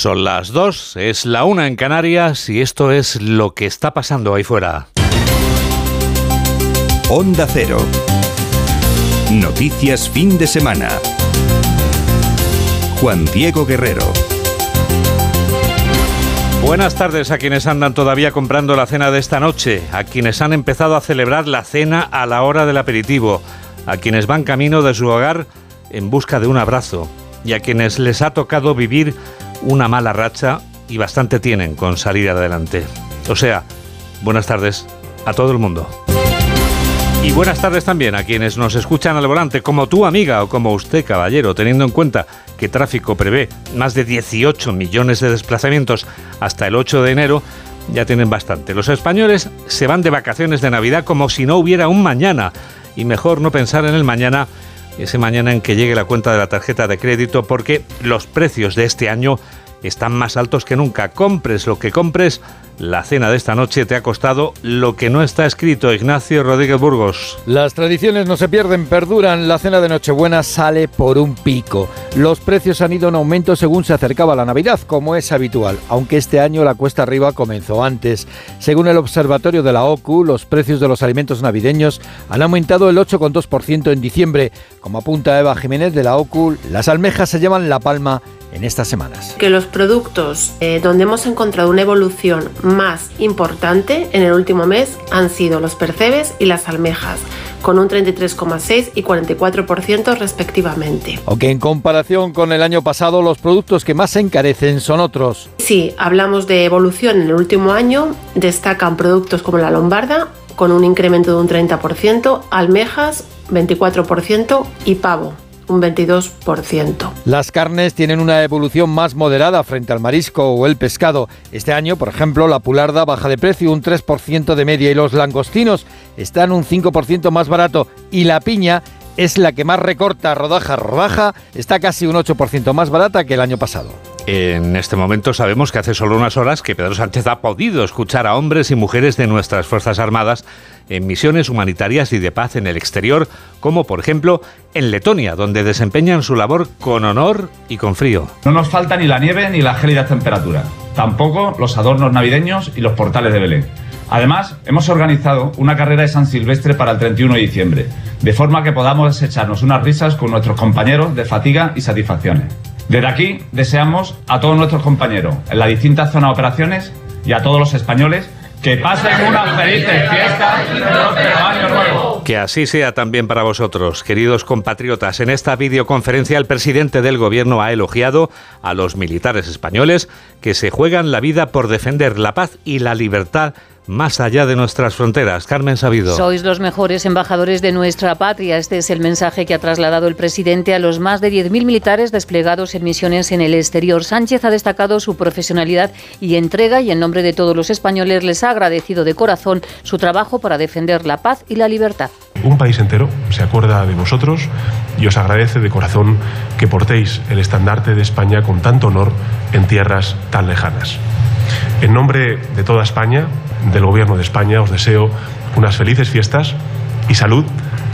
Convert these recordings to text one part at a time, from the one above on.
Son las dos, es la una en Canarias y esto es lo que está pasando ahí fuera. Onda Cero. Noticias fin de semana. Juan Diego Guerrero. Buenas tardes a quienes andan todavía comprando la cena de esta noche, a quienes han empezado a celebrar la cena a la hora del aperitivo, a quienes van camino de su hogar en busca de un abrazo y a quienes les ha tocado vivir una mala racha y bastante tienen con salir adelante. O sea, buenas tardes a todo el mundo. Y buenas tardes también a quienes nos escuchan al volante, como tu amiga o como usted, caballero, teniendo en cuenta que tráfico prevé más de 18 millones de desplazamientos hasta el 8 de enero, ya tienen bastante. Los españoles se van de vacaciones de Navidad como si no hubiera un mañana, y mejor no pensar en el mañana ese mañana en que llegue la cuenta de la tarjeta de crédito porque los precios de este año están más altos que nunca. Compres lo que compres, la cena de esta noche te ha costado lo que no está escrito. Ignacio Rodríguez Burgos. Las tradiciones no se pierden, perduran. La cena de Nochebuena sale por un pico. Los precios han ido en aumento según se acercaba la Navidad, como es habitual, aunque este año la cuesta arriba comenzó antes. Según el observatorio de la OCU, los precios de los alimentos navideños han aumentado el 8,2% en diciembre. Como apunta Eva Jiménez de la OCU, las almejas se llevan la palma en estas semanas. Que los productos eh, donde hemos encontrado una evolución más importante en el último mes han sido los percebes y las almejas, con un 33,6 y 44% respectivamente. Aunque en comparación con el año pasado los productos que más se encarecen son otros. Si hablamos de evolución en el último año, destacan productos como la lombarda, con un incremento de un 30%, almejas 24% y pavo un 22%. Las carnes tienen una evolución más moderada frente al marisco o el pescado. Este año, por ejemplo, la pularda baja de precio un 3% de media y los langostinos están un 5% más barato y la piña es la que más recorta rodaja rodaja, está casi un 8% más barata que el año pasado. En este momento sabemos que hace solo unas horas que Pedro Sánchez ha podido escuchar a hombres y mujeres de nuestras Fuerzas Armadas en misiones humanitarias y de paz en el exterior, como por ejemplo en Letonia, donde desempeñan su labor con honor y con frío. No nos falta ni la nieve ni la gélida temperatura, tampoco los adornos navideños y los portales de Belén. Además, hemos organizado una carrera de San Silvestre para el 31 de diciembre, de forma que podamos echarnos unas risas con nuestros compañeros de fatiga y satisfacciones. Desde aquí deseamos a todos nuestros compañeros en las distintas zonas de operaciones y a todos los españoles que pasen unas felices fiestas y año nuevo. Que así sea también para vosotros, queridos compatriotas. En esta videoconferencia el presidente del gobierno ha elogiado a los militares españoles que se juegan la vida por defender la paz y la libertad más allá de nuestras fronteras. Carmen Sabido. Sois los mejores embajadores de nuestra patria. Este es el mensaje que ha trasladado el presidente a los más de 10.000 militares desplegados en misiones en el exterior. Sánchez ha destacado su profesionalidad y entrega y en nombre de todos los españoles les ha agradecido de corazón su trabajo para defender la paz y la libertad. Un país entero se acuerda de vosotros y os agradece de corazón que portéis el estandarte de España con tanto honor en tierras tan lejanas. En nombre de toda España, del Gobierno de España, os deseo unas felices fiestas y salud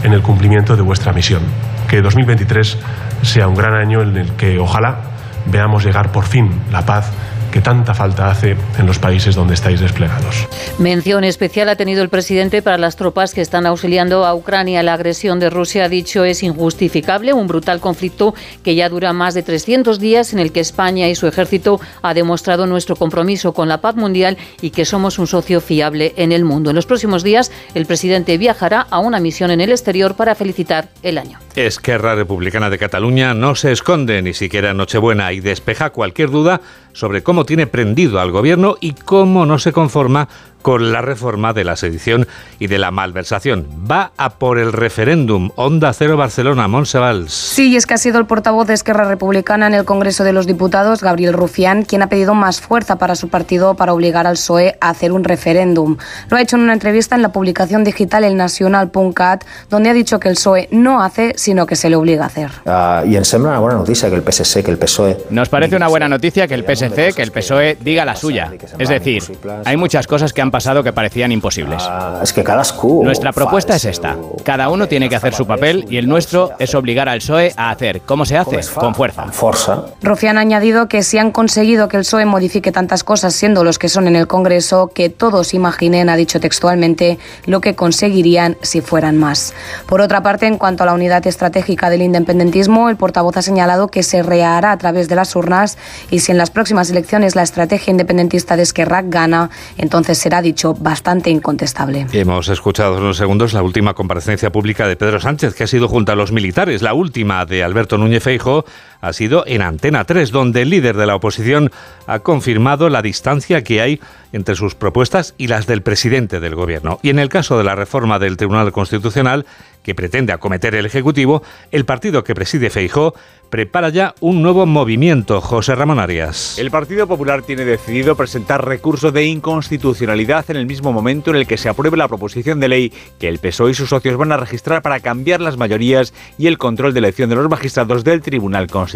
en el cumplimiento de vuestra misión. Que 2023 sea un gran año en el que ojalá veamos llegar por fin la paz que tanta falta hace en los países donde estáis desplegados. Mención especial ha tenido el presidente para las tropas que están auxiliando a Ucrania. La agresión de Rusia, ha dicho, es injustificable, un brutal conflicto que ya dura más de 300 días en el que España y su ejército ha demostrado nuestro compromiso con la paz mundial y que somos un socio fiable en el mundo. En los próximos días, el presidente viajará a una misión en el exterior para felicitar el año. Esquerra Republicana de Cataluña no se esconde ni siquiera en Nochebuena y despeja cualquier duda sobre cómo tiene prendido al gobierno y cómo no se conforma con la reforma de la sedición y de la malversación. Va a por el referéndum. Onda Cero Barcelona, Monsevals. Sí, es que ha sido el portavoz de Esquerra Republicana en el Congreso de los Diputados, Gabriel Rufián, quien ha pedido más fuerza para su partido para obligar al PSOE a hacer un referéndum. Lo ha hecho en una entrevista en la publicación digital El Nacional.cat, donde ha dicho que el PSOE no hace, sino que se le obliga a hacer. Uh, y en sembra una buena noticia que el PSC, que el PSOE... Nos parece una buena noticia que el PSC, que el PSOE diga la suya. Es decir, hay muchas cosas que han pasado que parecían imposibles. Es que cada Nuestra propuesta es esta. Cada uno tiene que hacer su papel y el nuestro es obligar al PSOE a hacer. ¿Cómo se hace? Con fuerza. Rufián ha añadido que si han conseguido que el PSOE modifique tantas cosas siendo los que son en el Congreso, que todos imaginen, ha dicho textualmente, lo que conseguirían si fueran más. Por otra parte, en cuanto a la unidad estratégica del independentismo, el portavoz ha señalado que se rehará a través de las urnas y si en las próximas elecciones la estrategia independentista de Esquerra gana, entonces será dicho bastante incontestable. Hemos escuchado en unos segundos la última comparecencia pública de Pedro Sánchez, que ha sido junto a los militares. La última de Alberto Núñez Feijo ha sido en Antena 3, donde el líder de la oposición ha confirmado la distancia que hay entre sus propuestas y las del presidente del gobierno. Y en el caso de la reforma del Tribunal Constitucional, que pretende acometer el Ejecutivo, el partido que preside Feijó prepara ya un nuevo movimiento. José Ramón Arias. El Partido Popular tiene decidido presentar recurso de inconstitucionalidad en el mismo momento en el que se apruebe la proposición de ley que el PSOE y sus socios van a registrar para cambiar las mayorías y el control de elección de los magistrados del Tribunal Constitucional.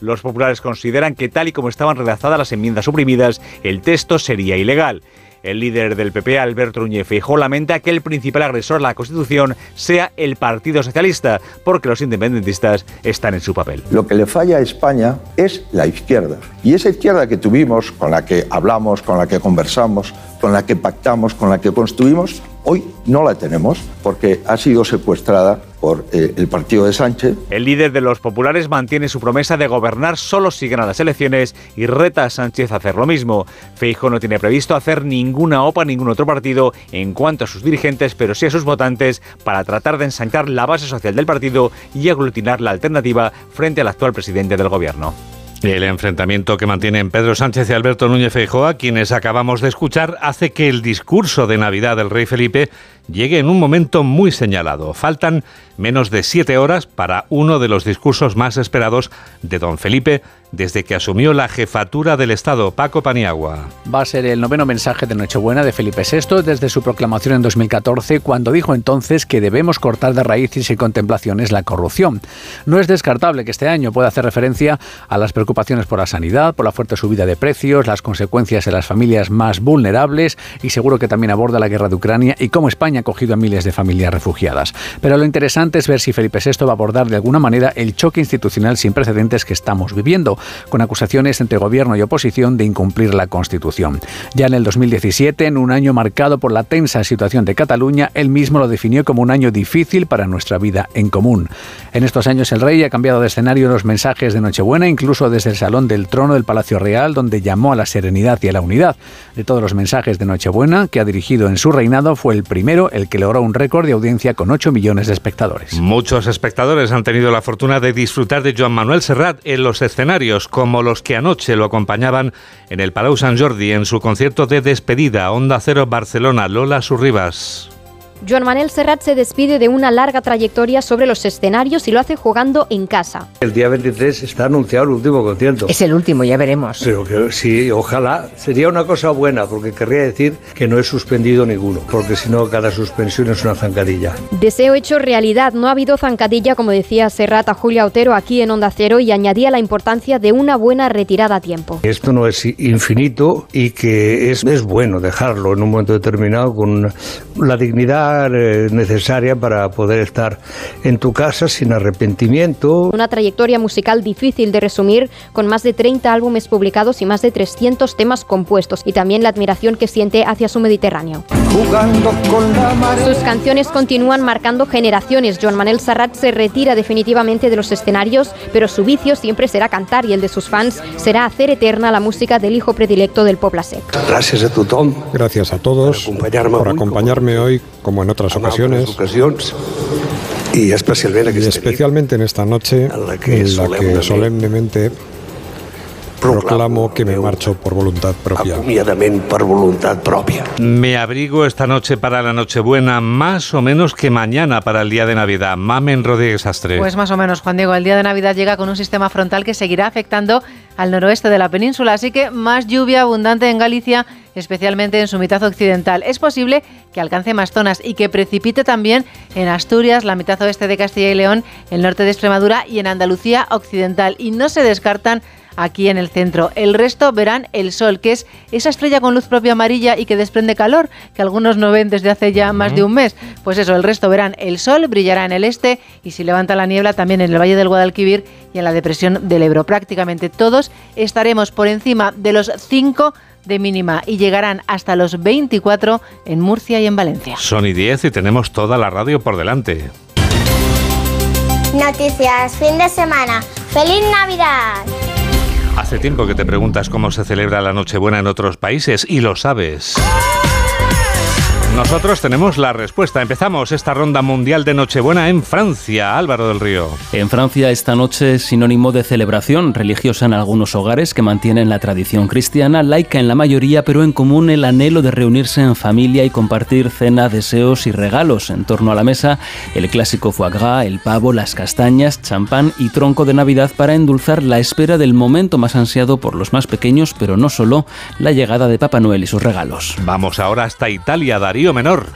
Los populares consideran que tal y como estaban redactadas las enmiendas suprimidas, el texto sería ilegal. El líder del PP, Alberto Núñez Feijóo, lamenta que el principal agresor a la Constitución sea el Partido Socialista, porque los independentistas están en su papel. Lo que le falla a España es la izquierda. Y esa izquierda que tuvimos, con la que hablamos, con la que conversamos, con la que pactamos, con la que construimos, hoy no la tenemos porque ha sido secuestrada por eh, el partido de Sánchez. El líder de los populares mantiene su promesa de gobernar solo si ganan las elecciones y reta a Sánchez a hacer lo mismo. Feijo no tiene previsto hacer ninguna OPA a ningún otro partido en cuanto a sus dirigentes, pero sí a sus votantes para tratar de ensanchar la base social del partido y aglutinar la alternativa frente al actual presidente del gobierno. El enfrentamiento que mantienen Pedro Sánchez y Alberto Núñez Feijóo, quienes acabamos de escuchar, hace que el discurso de Navidad del rey Felipe llegue en un momento muy señalado. Faltan menos de siete horas para uno de los discursos más esperados de don Felipe desde que asumió la jefatura del Estado, Paco Paniagua. Va a ser el noveno mensaje de Nochebuena de Felipe VI desde su proclamación en 2014, cuando dijo entonces que debemos cortar de raíces y contemplaciones la corrupción. No es descartable que este año pueda hacer referencia a las preocupaciones por la sanidad, por la fuerte subida de precios, las consecuencias en las familias más vulnerables y seguro que también aborda la guerra de Ucrania y cómo España ha acogido a miles de familias refugiadas. Pero lo interesante es ver si Felipe VI va a abordar de alguna manera el choque institucional sin precedentes que estamos viviendo con acusaciones entre gobierno y oposición de incumplir la Constitución. Ya en el 2017, en un año marcado por la tensa situación de Cataluña, él mismo lo definió como un año difícil para nuestra vida en común. En estos años el rey ha cambiado de escenario en los mensajes de Nochebuena, incluso desde el Salón del Trono del Palacio Real, donde llamó a la serenidad y a la unidad. De todos los mensajes de Nochebuena que ha dirigido en su reinado, fue el primero el que logró un récord de audiencia con 8 millones de espectadores. Muchos espectadores han tenido la fortuna de disfrutar de Joan Manuel Serrat en los escenarios como los que anoche lo acompañaban en el Palau Sant Jordi en su concierto de despedida Onda Cero Barcelona Lola Surribas. Joan Manuel Serrat se despide de una larga trayectoria sobre los escenarios y lo hace jugando en casa. El día 23 está anunciado el último concierto. Es el último, ya veremos. Pero que sí, ojalá. Sería una cosa buena, porque querría decir que no he suspendido ninguno, porque si no, cada suspensión es una zancadilla. Deseo hecho realidad. No ha habido zancadilla, como decía Serrat a Julia Otero aquí en Onda Cero, y añadía la importancia de una buena retirada a tiempo. Esto no es infinito y que es, es bueno dejarlo en un momento determinado con la dignidad eh, necesaria para poder estar en tu casa sin arrepentimiento. Una trayectoria musical difícil de resumir, con más de 30 álbumes publicados y más de 300 temas compuestos, y también la admiración que siente hacia su Mediterráneo. Sus canciones continúan marcando generaciones. Joan Manuel Serrat se retira definitivamente de los escenarios, pero su vicio siempre será cantar y el de sus fans será hacer eterna la música del hijo predilecto del Poblasec. Gracias a tu Tom. Gracias a todos por acompañarme, hoy como en otras ocasiones. Y especialmente, especialmente en esta noche en la que, solemnemente proclamo que me marcho por voluntad propia. por voluntad propia. Me abrigo esta noche para la Nochebuena, más o menos que mañana para el día de Navidad. Mamen Rodríguez Astre. Pues más o menos, Juan Diego. El día de Navidad llega con un sistema frontal que seguirá afectando al noroeste de la península, así que más lluvia abundante en Galicia especialmente en su mitad occidental. Es posible que alcance más zonas y que precipite también en Asturias, la mitad oeste de Castilla y León, el norte de Extremadura y en Andalucía occidental. Y no se descartan aquí en el centro. El resto verán el sol, que es esa estrella con luz propia amarilla y que desprende calor, que algunos no ven desde hace ya más de un mes. Pues eso, el resto verán el sol, brillará en el este y si levanta la niebla también en el Valle del Guadalquivir y en la depresión del Ebro. Prácticamente todos estaremos por encima de los 5 de mínima y llegarán hasta los 24 en Murcia y en Valencia. Son y 10 y tenemos toda la radio por delante. Noticias, fin de semana. ¡Feliz Navidad! Hace tiempo que te preguntas cómo se celebra la Nochebuena en otros países y lo sabes. Nosotros tenemos la respuesta. Empezamos esta ronda mundial de Nochebuena en Francia. Álvaro del Río. En Francia esta noche es sinónimo de celebración religiosa en algunos hogares que mantienen la tradición cristiana, laica en la mayoría, pero en común el anhelo de reunirse en familia y compartir cena, deseos y regalos. En torno a la mesa, el clásico foie gras, el pavo, las castañas, champán y tronco de Navidad para endulzar la espera del momento más ansiado por los más pequeños, pero no solo, la llegada de Papá Noel y sus regalos. Vamos ahora hasta Italia, Darío Menor.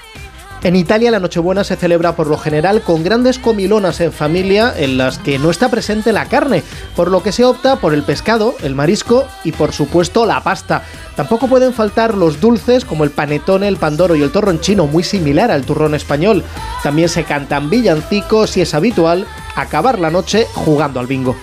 En Italia la Nochebuena se celebra por lo general con grandes comilonas en familia en las que no está presente la carne, por lo que se opta por el pescado, el marisco y por supuesto la pasta. Tampoco pueden faltar los dulces como el panetone, el pandoro y el torronchino, muy similar al turrón español. También se cantan villancicos y es habitual acabar la noche jugando al bingo.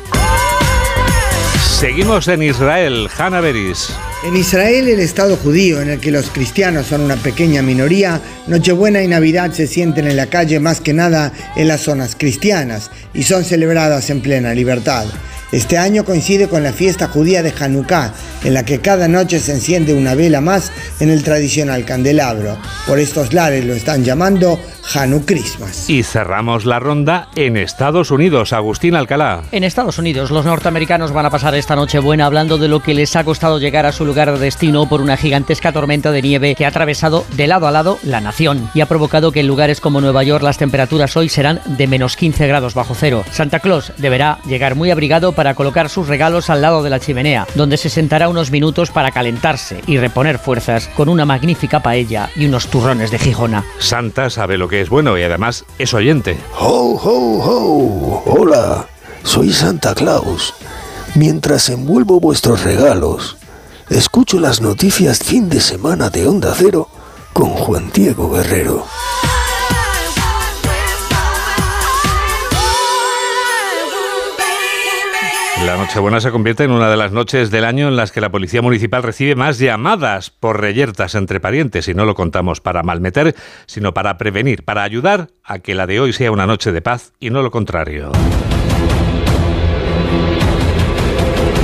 Seguimos en Israel, Hanna Beris. En Israel, el Estado judío, en el que los cristianos son una pequeña minoría, Nochebuena y Navidad se sienten en la calle más que nada en las zonas cristianas y son celebradas en plena libertad. Este año coincide con la fiesta judía de Hanukkah, en la que cada noche se enciende una vela más en el tradicional candelabro. Por estos lares lo están llamando Hanu Christmas. Y cerramos la ronda en Estados Unidos. Agustín Alcalá. En Estados Unidos, los norteamericanos van a pasar esta noche buena hablando de lo que les ha costado llegar a su lugar de destino por una gigantesca tormenta de nieve que ha atravesado de lado a lado la nación y ha provocado que en lugares como Nueva York las temperaturas hoy serán de menos 15 grados bajo cero. Santa Claus deberá llegar muy abrigado para colocar sus regalos al lado de la chimenea, donde se sentará unos minutos para calentarse y reponer fuerzas con una magnífica paella y unos turrones de Gijona. Santa sabe lo que es bueno y además es oyente. ¡Ho, ho, ho! Hola, soy Santa Claus. Mientras envuelvo vuestros regalos, escucho las noticias fin de semana de Onda Cero con Juan Diego Guerrero. La Nochebuena se convierte en una de las noches del año en las que la Policía Municipal recibe más llamadas por reyertas entre parientes y no lo contamos para malmeter, sino para prevenir, para ayudar a que la de hoy sea una noche de paz y no lo contrario.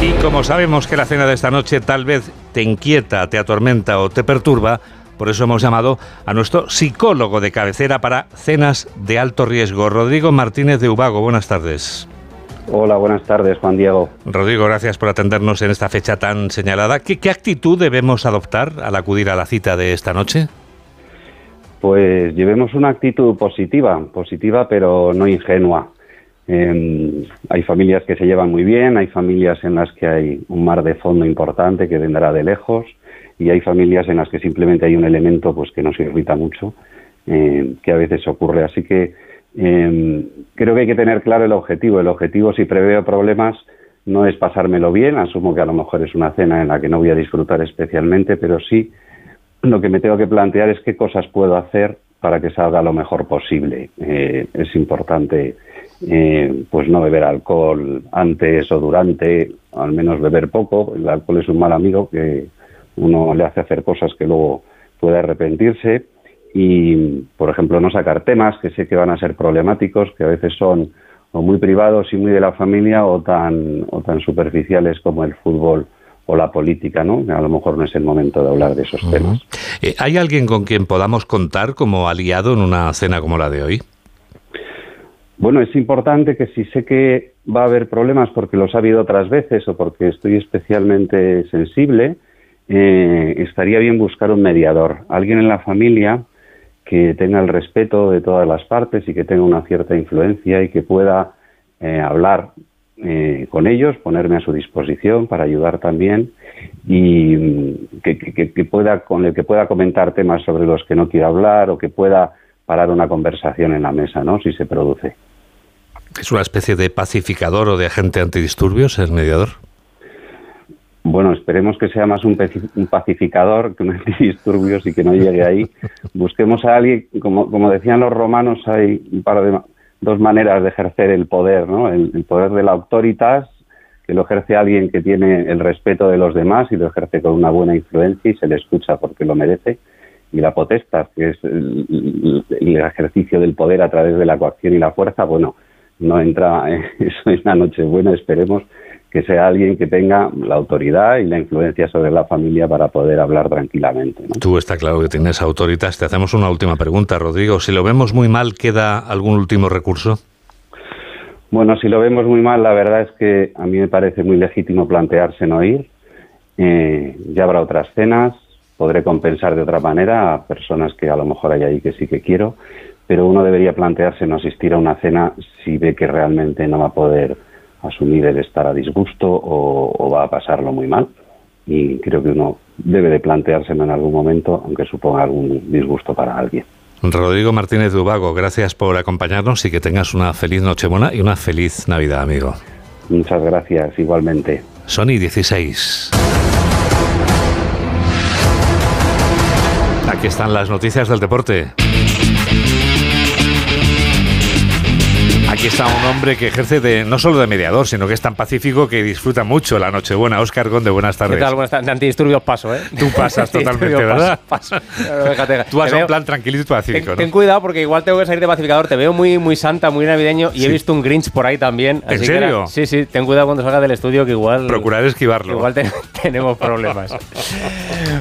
Y como sabemos que la cena de esta noche tal vez te inquieta, te atormenta o te perturba, por eso hemos llamado a nuestro psicólogo de cabecera para cenas de alto riesgo, Rodrigo Martínez de Ubago. Buenas tardes. Hola, buenas tardes, Juan Diego. Rodrigo, gracias por atendernos en esta fecha tan señalada. ¿Qué, qué actitud debemos adoptar al acudir a la cita de esta noche? Pues llevemos una actitud positiva, positiva pero no ingenua. Eh, hay familias que se llevan muy bien, hay familias en las que hay un mar de fondo importante que vendrá de lejos y hay familias en las que simplemente hay un elemento pues que nos irrita mucho, eh, que a veces ocurre. Así que eh, creo que hay que tener claro el objetivo. El objetivo, si preveo problemas, no es pasármelo bien. Asumo que a lo mejor es una cena en la que no voy a disfrutar especialmente, pero sí lo que me tengo que plantear es qué cosas puedo hacer para que salga lo mejor posible. Eh, es importante, eh, pues no beber alcohol antes o durante, al menos beber poco. El alcohol es un mal amigo que uno le hace hacer cosas que luego puede arrepentirse y, por ejemplo, no sacar temas que sé que van a ser problemáticos, que a veces son o muy privados y muy de la familia o tan, o tan superficiales como el fútbol o la política, ¿no? A lo mejor no es el momento de hablar de esos temas. Eh, ¿Hay alguien con quien podamos contar como aliado en una cena como la de hoy? Bueno, es importante que si sé que va a haber problemas porque los ha habido otras veces o porque estoy especialmente sensible, eh, estaría bien buscar un mediador, alguien en la familia que tenga el respeto de todas las partes y que tenga una cierta influencia y que pueda eh, hablar eh, con ellos, ponerme a su disposición para ayudar también y mm, que, pueda con el que pueda comentar temas sobre los que no quiero hablar o que pueda parar una conversación en la mesa, ¿no? Si se produce. ¿Es una especie de pacificador o de agente antidisturbios el mediador? Bueno, esperemos que sea más un, pacificador que un antidisturbios y que no llegue ahí. Busquemos a alguien, como, como decían los romanos, hay un par de dos maneras de ejercer el poder, ¿no? El, poder de la autoritas, que lo ejerce alguien que tiene el respeto de los demás y lo ejerce con una buena influencia y se le escucha porque lo merece, y la potestad, que es el, ejercicio del poder a través de la coacción y la fuerza, bueno, no entra eso en la noche buena, esperemos que sea alguien que tenga la autoridad y la influencia sobre la familia para poder hablar tranquilamente. Tú está claro que tienes autoridad. Te hacemos una última pregunta, Rodrigo. Si lo vemos muy mal, ¿queda algún último recurso? Bueno, si lo vemos muy mal, la verdad es que a mí me parece muy legítimo plantearse no ir. Eh, ya habrá otras cenas, podré compensar de otra manera a personas que a lo mejor hay ahí que sí que quiero, pero uno debería plantearse no asistir a una cena si ve que realmente no va a poder asumir el estar a disgusto o, va a pasarlo muy mal. Y creo que uno debe de planteárselo en algún momento, aunque suponga algún disgusto para alguien. Rodrigo Martínez Dubago, gracias por acompañarnos y que tengas una feliz Nochebuena y una feliz Navidad, amigo. Muchas gracias, igualmente. Sony 16. Aquí están las noticias del deporte. Aquí está un hombre que ejerce de no solo de mediador, sino que es tan pacífico que disfruta mucho la Nochebuena. Óscar Gonde, buenas tardes. ¿Qué tal? Buenas tardes. De antidisturbios paso, ¿eh? Tú pasas totalmente, ¿verdad? Paso, Tú has un plan tranquilito y pacífico, ten, ten, cuidado porque igual tengo que salir de pacificador. Te veo muy, muy santa, muy navideño y he visto un Grinch por ahí también. ¿En serio? sí, sí. Ten cuidado cuando salga del estudio que igual... Procurar esquivarlo. Igual tenemos problemas.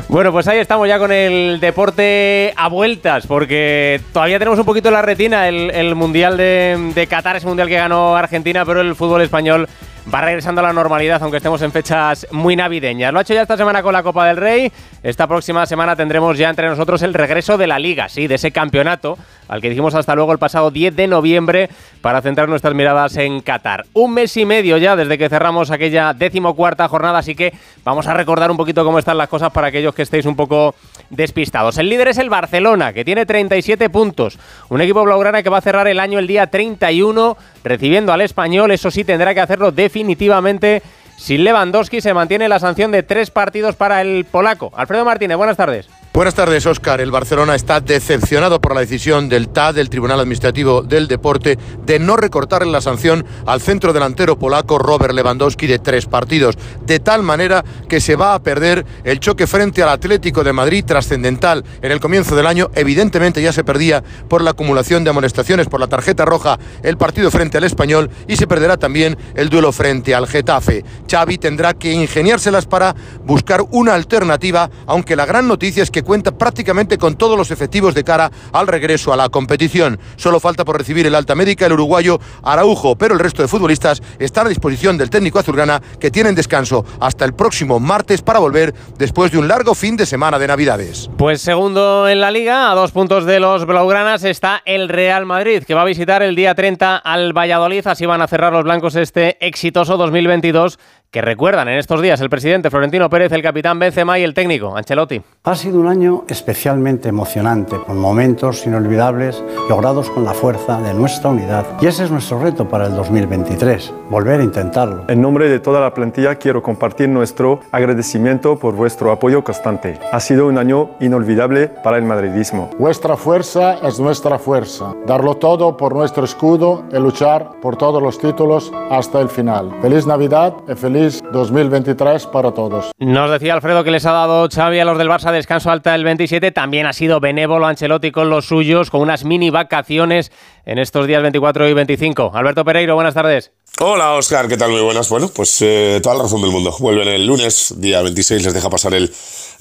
bueno, pues ahí estamos ya con el deporte a vueltas porque todavía tenemos un poquito en la retina el, Mundial de, de Qatar, ese Mundial que ganó Argentina, pero el fútbol español va regresando a la normalidad, aunque estemos en fechas muy navideñas. Lo ha hecho ya esta semana con la Copa del Rey. Esta próxima semana tendremos ya entre nosotros el regreso de la Liga, sí, de ese campeonato al que dijimos hasta luego el pasado 10 de noviembre para centrar nuestras miradas en Qatar. Un mes y medio ya desde que cerramos aquella decimocuarta jornada, así que vamos a recordar un poquito cómo están las cosas para aquellos que estéis un poco despistados. El líder es el Barcelona, que tiene 37 puntos. Un equipo blaugrana que va a cerrar el año el día 31 recibiendo al español. Eso sí, tendrá que hacerlo definitivamente. Sin Lewandowski se mantiene la sanción de tres partidos para el polaco. Alfredo Martínez, buenas tardes. Buenas tardes, Óscar. El Barcelona está decepcionado por la decisión del TAD, del Tribunal Administrativo del Deporte, de no recortarle la sanción al centro delantero polaco Robert Lewandowski de tres partidos, de tal manera que se va a perder el choque frente al Atlético de Madrid trascendental en el comienzo del año. Evidentemente ya se perdía por la acumulación de amonestaciones por la tarjeta roja el partido frente al Español y se perderá también el duelo frente al Getafe. Xavi tendrá que ingeniárselas para buscar una alternativa, aunque la gran noticia es que cuenta prácticamente con todos los efectivos de cara al regreso a la competición. Solo falta por recibir el alta médica el uruguayo Araujo, pero el resto de futbolistas están a disposición del técnico azulgrana que tienen descanso hasta el próximo martes para volver después de un largo fin de semana de Navidades. Pues segundo en la liga, a dos puntos de los blaugranas está el Real Madrid, que va a visitar el día 30 al Valladolid. Así van a cerrar los blancos este exitoso 2022 que recuerdan en estos días el presidente Florentino Pérez, el capitán Benzema y el técnico Ancelotti. Ha sido un año especialmente emocionante, con momentos inolvidables logrados con la fuerza de nuestra unidad. Y ese es nuestro reto para el 2023, volver a intentarlo. En nombre de toda la plantilla quiero compartir nuestro agradecimiento por vuestro apoyo constante. Ha sido un año inolvidable para el madridismo. Vuestra fuerza es nuestra fuerza. Darlo todo por nuestro escudo y luchar por todos los títulos hasta el final. Feliz Navidad y feliz 2023 para todos. Nos decía Alfredo que les ha dado Xavi a los del Barça descanso alta el 27. También ha sido benévolo Ancelotti con los suyos, con unas mini vacaciones en estos días 24 y 25. Alberto Pereiro, buenas tardes. Hola Oscar, ¿qué tal? Muy buenas. Bueno, pues eh, toda la razón del mundo. Vuelven el lunes, día 26, les deja pasar el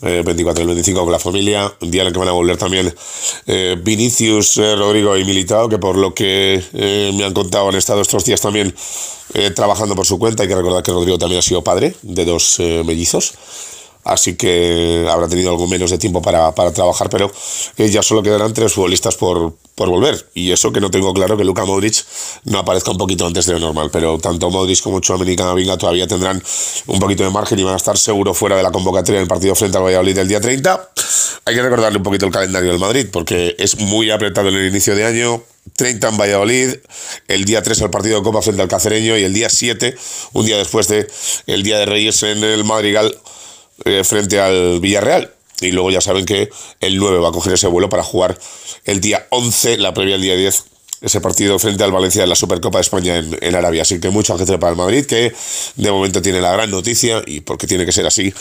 24 y el 25 con la familia. Un día en el que van a volver también eh, Vinicius, eh, Rodrigo y Militao, que por lo que me han contado han estado estos días también trabajando por su cuenta. Hay que recordar que Rodrigo también ha sido padre de dos mellizos así que habrá tenido algo menos de tiempo para, para trabajar, pero ya solo quedarán tres futbolistas por, por volver. Y eso que no tengo claro que Luka Modric no aparezca un poquito antes de lo normal, pero tanto Modric como Chouameni y Camavinga todavía tendrán un poquito de margen y van a estar seguro fuera de la convocatoria en el partido frente al Valladolid del día 30. Hay que recordarle un poquito el calendario del Madrid, porque es muy apretado en el inicio de año, 30 en Valladolid, el día 3 el partido de Copa frente al Cacereño y el día 7, un día después de el Día de Reyes en el Madrigal eh, frente al Villarreal. Y luego ya saben que el 9 va a coger ese vuelo para jugar el día 11, la previa el día 10, ese partido frente al Valencia en la Supercopa de España en, en Arabia. Así que mucha gente para el Madrid, que de momento tiene la gran noticia, y porque tiene que ser así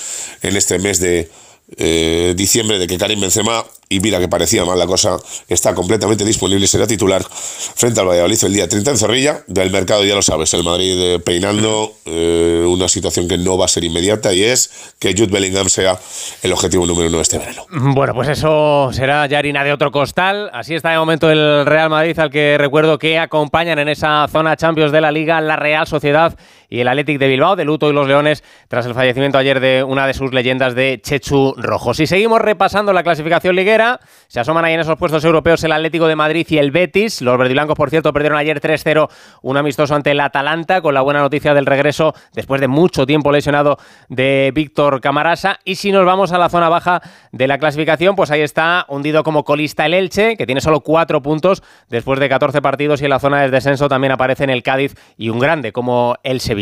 en este mes de eh, diciembre, de que Karim Benzema y mira que parecía mal la cosa, está completamente disponible y será titular frente al Valladolid el día 30 en Zorrilla. Del mercado ya lo sabes, el Madrid eh, peinando eh, una situación que no va a ser inmediata y es que Jude Bellingham sea el objetivo número uno de este verano. Bueno, pues eso será ya harina de otro costal. Así está de momento el Real Madrid, al que recuerdo que acompañan en esa zona Champions de la Liga la Real Sociedad y el Athletic de Bilbao, de luto y los Leones, tras el fallecimiento ayer de una de sus leyendas de Chechu Rojo. Si seguimos repasando la clasificación liguera, se asoman ahí en esos puestos europeos el Atlético de Madrid y el Betis. Los verdiblancos, por cierto, perdieron ayer 3-0 un amistoso ante el Atalanta, con la buena noticia del regreso después de mucho tiempo lesionado de Víctor Camarasa. Y si nos vamos a la zona baja de la clasificación, pues ahí está hundido como colista el Elche, que tiene solo cuatro puntos después de 14 partidos y en la zona del descenso también aparecen el Cádiz y un grande como el Sevilla.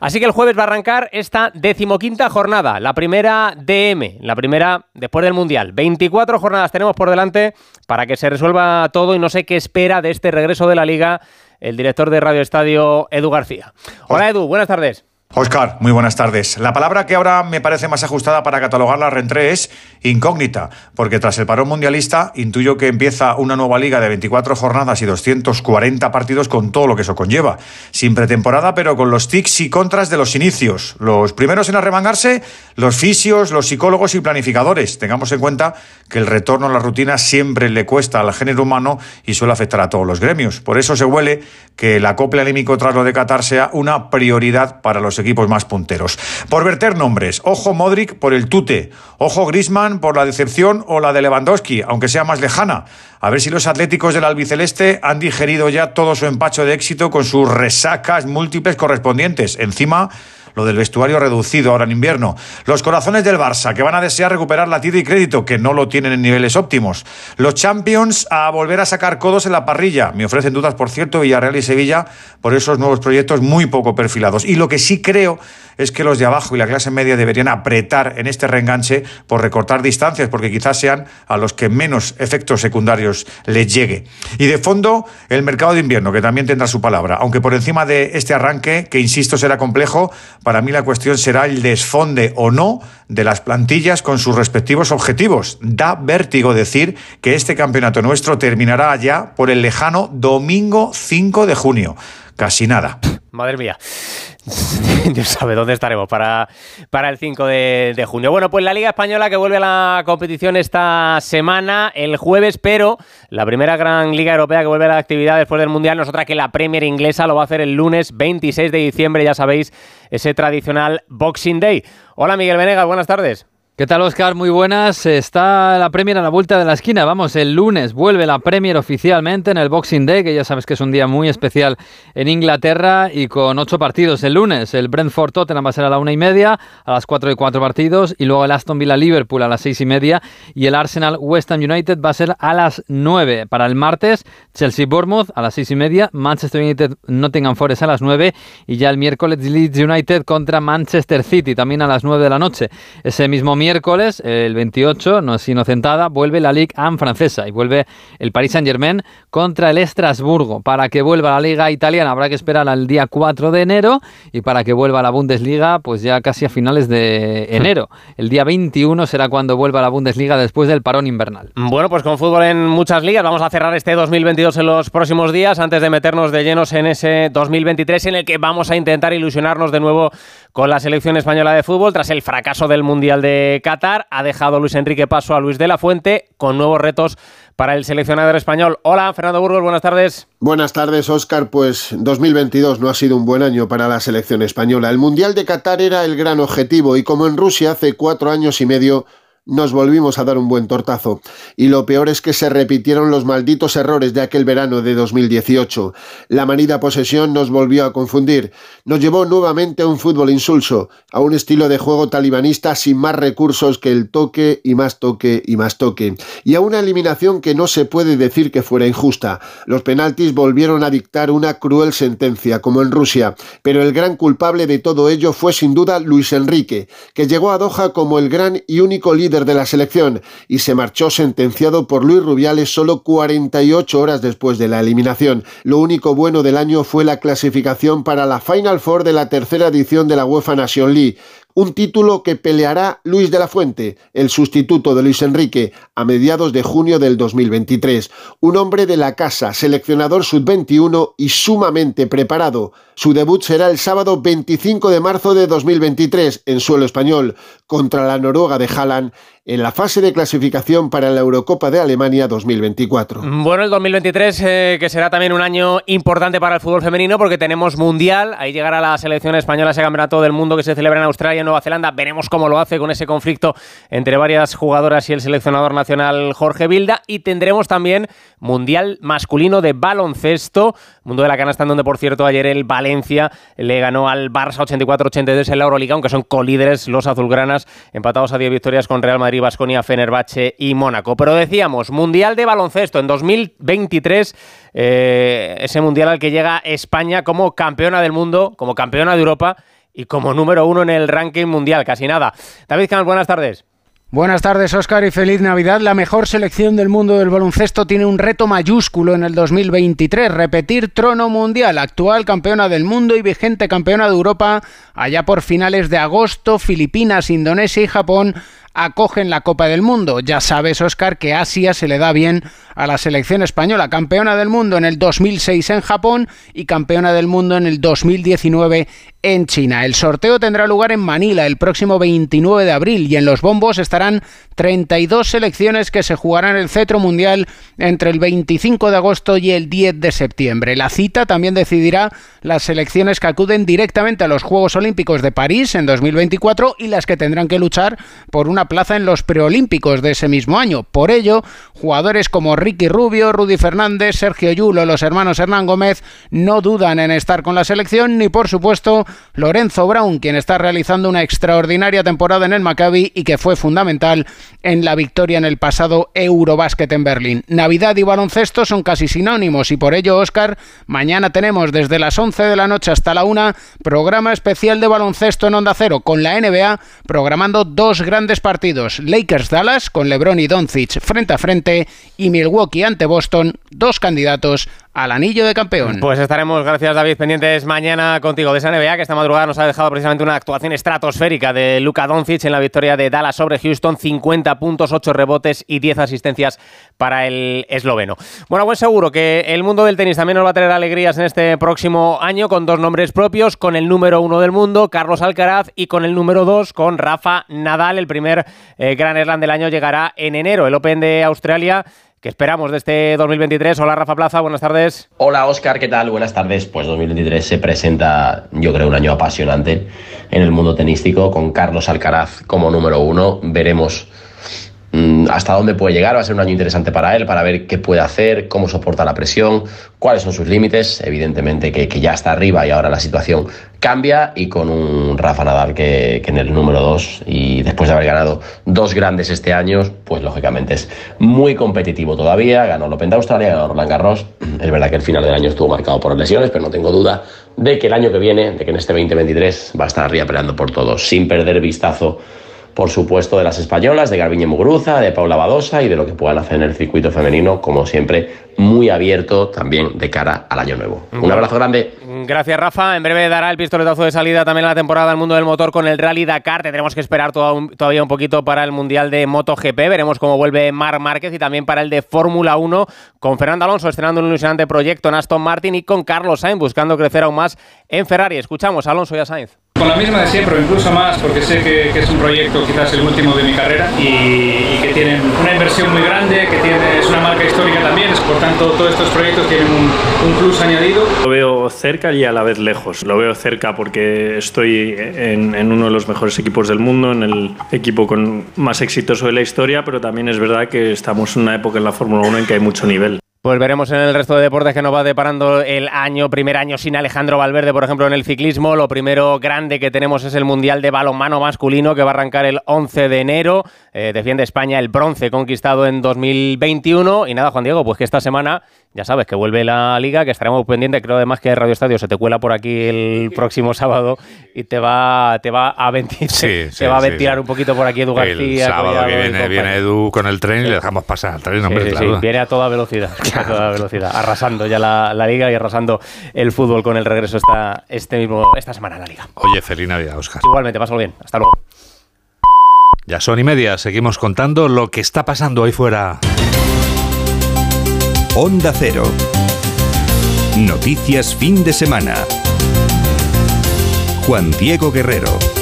Así que el jueves va a arrancar esta decimoquinta jornada, la primera DM, la primera después del Mundial. 24 jornadas tenemos por delante para que se resuelva todo y no sé qué espera de este regreso de la liga el director de Radio Estadio, Edu García. Hola Edu, buenas tardes. Oscar, muy buenas tardes. La palabra que ahora me parece más ajustada para catalogar la reentrée es incógnita, porque tras el parón mundialista intuyo que empieza una nueva liga de 24 jornadas y 240 partidos con todo lo que eso conlleva. Sin pretemporada, pero con los tics y contras de los inicios. Los primeros en arremangarse, los fisios, los psicólogos y planificadores. Tengamos en cuenta que el retorno a la rutina siempre le cuesta al género humano y suele afectar a todos los gremios. Por eso se huele que el acople anímico tras lo de Qatar sea una prioridad para los equipos más punteros. Por verter nombres, ojo Modric por el tute, ojo Grisman por la decepción o la de Lewandowski, aunque sea más lejana. A ver si los atléticos del albiceleste han digerido ya todo su empacho de éxito con sus resacas múltiples correspondientes. Encima lo del vestuario reducido ahora en invierno. Los corazones del Barça, que van a desear recuperar la y crédito, que no lo tienen en niveles óptimos. Los Champions a volver a sacar codos en la parrilla. Me ofrecen dudas, por cierto, Villarreal y Sevilla por esos nuevos proyectos muy poco perfilados. Y lo que sí creo es que los de abajo y la clase media deberían apretar en este reenganche por recortar distancias, porque quizás sean a los que menos efectos secundarios les llegue. Y de fondo, el mercado de invierno, que también tendrá su palabra. Aunque por encima de este arranque, que insisto será complejo, para mí la cuestión será el desfonde o no de las plantillas con sus respectivos objetivos. Da vértigo decir que este campeonato nuestro terminará ya por el lejano domingo 5 de junio. Casi nada. Madre mía. Dios sabe dónde estaremos para, para el 5 de, de, junio. Bueno, pues la Liga Española que vuelve a la competición esta semana, el jueves, pero la primera gran Liga Europea que vuelve a la actividad después del Mundial, nosotras que la Premier inglesa lo va a hacer el lunes 26 de diciembre, ya sabéis, ese tradicional Boxing Day. Hola Miguel Venegas, buenas tardes. ¿Qué tal, Oscar? Muy buenas. Está la Premier a la vuelta de la esquina. Vamos, el lunes vuelve la Premier oficialmente en el Boxing Day, que ya sabes que es un día muy especial en Inglaterra y con ocho partidos el lunes. El Brentford Tottenham va a ser a la una y media, a las cuatro y cuatro partidos, y luego el Aston Villa Liverpool a las seis y media y el Arsenal West Ham United va a ser a las nueve. Para el martes, Chelsea Bournemouth a las seis y media, Manchester United Nottingham Forest a las nueve y ya el miércoles Leeds United contra Manchester City también a las nueve de la noche. Ese mismo miércoles miércoles, el 28, no es inocentada, vuelve la Ligue 1 francesa y vuelve el Paris Saint-Germain contra el Estrasburgo. Para que vuelva la Liga italiana habrá que esperar al día 4 de enero y para que vuelva la Bundesliga, pues ya casi a finales de enero. El día 21 será cuando vuelva la Bundesliga después del parón invernal. Bueno, pues con fútbol en muchas ligas vamos a cerrar este 2022 en los próximos días antes de meternos de llenos en ese 2023 en el que vamos a intentar ilusionarnos de nuevo con la selección española de fútbol tras el fracaso del Mundial de Qatar. Ha dejado Luis Enrique paso a Luis de la Fuente con nuevos retos para el seleccionador español. Hola, Fernando Burgos, buenas tardes. Buenas tardes, Óscar. Pues 2022 no ha sido un buen año para la selección española. El Mundial de Qatar era el gran objetivo y como en Rusia hace cuatro años y medio nos volvimos a dar un buen tortazo. Y lo peor es que se repitieron los malditos errores de aquel verano de 2018. La manida posesión nos volvió a confundir. Nos llevó nuevamente a un fútbol insulso, a un estilo de juego talibanista sin más recursos que el toque y más toque y más toque. Y a una eliminación que no se puede decir que fuera injusta. Los penaltis volvieron a dictar una cruel sentencia, como en Rusia. Pero el gran culpable de todo ello fue sin duda Luis Enrique, que llegó a Doha como el gran y único líder de la selección y se marchó sentenciado por Luis Rubiales solo 48 horas después de la eliminación. Lo único bueno del año fue la clasificación para la Final Four de la tercera edición de la UEFA Nation League, un título que peleará Luis de la Fuente, el sustituto de Luis Enrique, a mediados de junio del 2023. Un hombre de la casa, seleccionador sub-21 y sumamente preparado. Su debut será el sábado 25 de marzo de 2023 en suelo español contra la Noruega de Haaland en la fase de clasificación para la Eurocopa de Alemania 2024. Bueno, el 2023 eh, que será también un año importante para el fútbol femenino porque tenemos Mundial, ahí llegará la selección española ese campeonato del mundo que se celebra en Australia y Nueva Zelanda, veremos cómo lo hace con ese conflicto entre varias jugadoras y el seleccionador nacional Jorge Vilda y tendremos también Mundial masculino de baloncesto, mundo de la canasta en donde por cierto ayer el Valencia le ganó al Barça 84-82 en la Euroliga, aunque son colíderes los azulgranas empatados a 10 victorias con Real Madrid Vasconia, Fenerbahce y Mónaco. Pero decíamos, Mundial de Baloncesto en 2023, eh, ese Mundial al que llega España como campeona del mundo, como campeona de Europa y como número uno en el ranking mundial, casi nada. David Canal, buenas tardes. Buenas tardes, Oscar, y feliz Navidad. La mejor selección del mundo del baloncesto tiene un reto mayúsculo en el 2023, repetir trono mundial, actual campeona del mundo y vigente campeona de Europa, allá por finales de agosto, Filipinas, Indonesia y Japón acogen la Copa del Mundo. Ya sabes, Oscar, que Asia se le da bien a la selección española, campeona del mundo en el 2006 en Japón y campeona del mundo en el 2019 en China. El sorteo tendrá lugar en Manila el próximo 29 de abril y en los bombos estarán 32 selecciones que se jugarán el cetro mundial entre el 25 de agosto y el 10 de septiembre. La cita también decidirá las selecciones que acuden directamente a los Juegos Olímpicos de París en 2024 y las que tendrán que luchar por una plaza en los preolímpicos de ese mismo año. Por ello, jugadores como Ricky Rubio, Rudy Fernández, Sergio Yulo, los hermanos Hernán Gómez no dudan en estar con la selección, ni por supuesto Lorenzo Brown, quien está realizando una extraordinaria temporada en el Maccabi y que fue fundamental en la victoria en el pasado Eurobásquet en Berlín. Navidad y baloncesto son casi sinónimos y por ello, Oscar, mañana tenemos desde las 11 de la noche hasta la 1 programa especial de baloncesto en Onda Cero con la NBA programando dos grandes partidos, Lakers Dallas con LeBron y Doncic frente a frente y Milwaukee ante Boston, dos candidatos al anillo de campeón. Pues estaremos, gracias David, pendientes mañana contigo de esa NBA que esta madrugada nos ha dejado precisamente una actuación estratosférica de Luka Doncic en la victoria de Dallas sobre Houston, 50 puntos, 8 rebotes y 10 asistencias para el esloveno. Bueno, pues seguro que el mundo del tenis también nos va a tener alegrías en este próximo año con dos nombres propios, con el número uno del mundo, Carlos Alcaraz, y con el número dos, con Rafa Nadal. El primer eh, Gran Slam del año llegará en enero. El Open de Australia ¿Qué esperamos de este 2023? Hola Rafa Plaza, buenas tardes. Hola Oscar, ¿qué tal? Buenas tardes. Pues 2023 se presenta, yo creo, un año apasionante en el mundo tenístico con Carlos Alcaraz como número uno. Veremos Mm, hasta dónde puede llegar, va a ser un año interesante para él, para ver qué puede hacer, cómo soporta la presión, cuáles son sus límites, evidentemente que, ya está arriba y ahora la situación cambia y con un Rafa Nadal que, en el número 2 y después de haber ganado dos grandes este año, pues lógicamente es muy competitivo todavía, ganó el Open de Australia, ganó Roland Garros, es verdad que el final del año estuvo marcado por lesiones, pero no tengo duda de que el año que viene, de que en este 2023 va a estar arriba peleando por todos, sin perder vistazo por supuesto, de las españolas, de Garbiñe Muguruza, de Paula Badosa y de lo que puedan hacer en el circuito femenino, como siempre, muy abierto también de cara al año nuevo. Un abrazo grande. Gracias, Rafa. En breve dará el pistoletazo de salida también a la temporada del mundo del motor con el Rally Dakar. Tendremos que esperar todavía un poquito para el Mundial de MotoGP. Veremos cómo vuelve Mar Márquez y también para el de Fórmula 1 con Fernando Alonso estrenando un ilusionante proyecto en Aston Martin y con Carlos Sainz buscando crecer aún más en Ferrari. Escuchamos a Alonso y a Sainz. Con la misma de siempre, incluso más, porque sé que, que es un proyecto quizás el último de mi carrera y, y que tienen una inversión muy grande, que tiene, es una marca histórica también, por tanto todos estos proyectos tienen un, un plus añadido. Lo veo cerca y a la vez lejos. Lo veo cerca porque estoy en, en uno de los mejores equipos del mundo, en el equipo con más exitoso de la historia, pero también es verdad que estamos en una época en la Fórmula 1 en que hay mucho nivel. Pues veremos en el resto de deportes que nos va deparando el año, primer año sin Alejandro Valverde, por ejemplo, en el ciclismo. Lo primero grande que tenemos es el Mundial de Balonmano masculino que va a arrancar el 11 de enero. Eh, defiende España el bronce conquistado en 2021. Y nada, Juan Diego, pues que esta semana ya sabes que vuelve la liga, que estaremos pendientes. Creo además que Radio Estadio se te cuela por aquí el próximo sábado y te va, te va a ventilar, Sí, sí, te va a ventilar sí. un poquito por aquí Edu García. El sábado que viene, viene Edu con el tren y le dejamos pasar al tren, hombre, claro. viene a toda velocidad, a toda velocidad, arrasando ya la, la liga y arrasando el fútbol con el regreso esta, este mismo, esta semana a la liga. Oye, feliz Navidad, Oscar. Igualmente, pásalo bien. Hasta luego. Ya son y media, seguimos contando lo que está pasando ahí fuera. Onda Cero. Noticias fin de semana. Juan Diego Guerrero.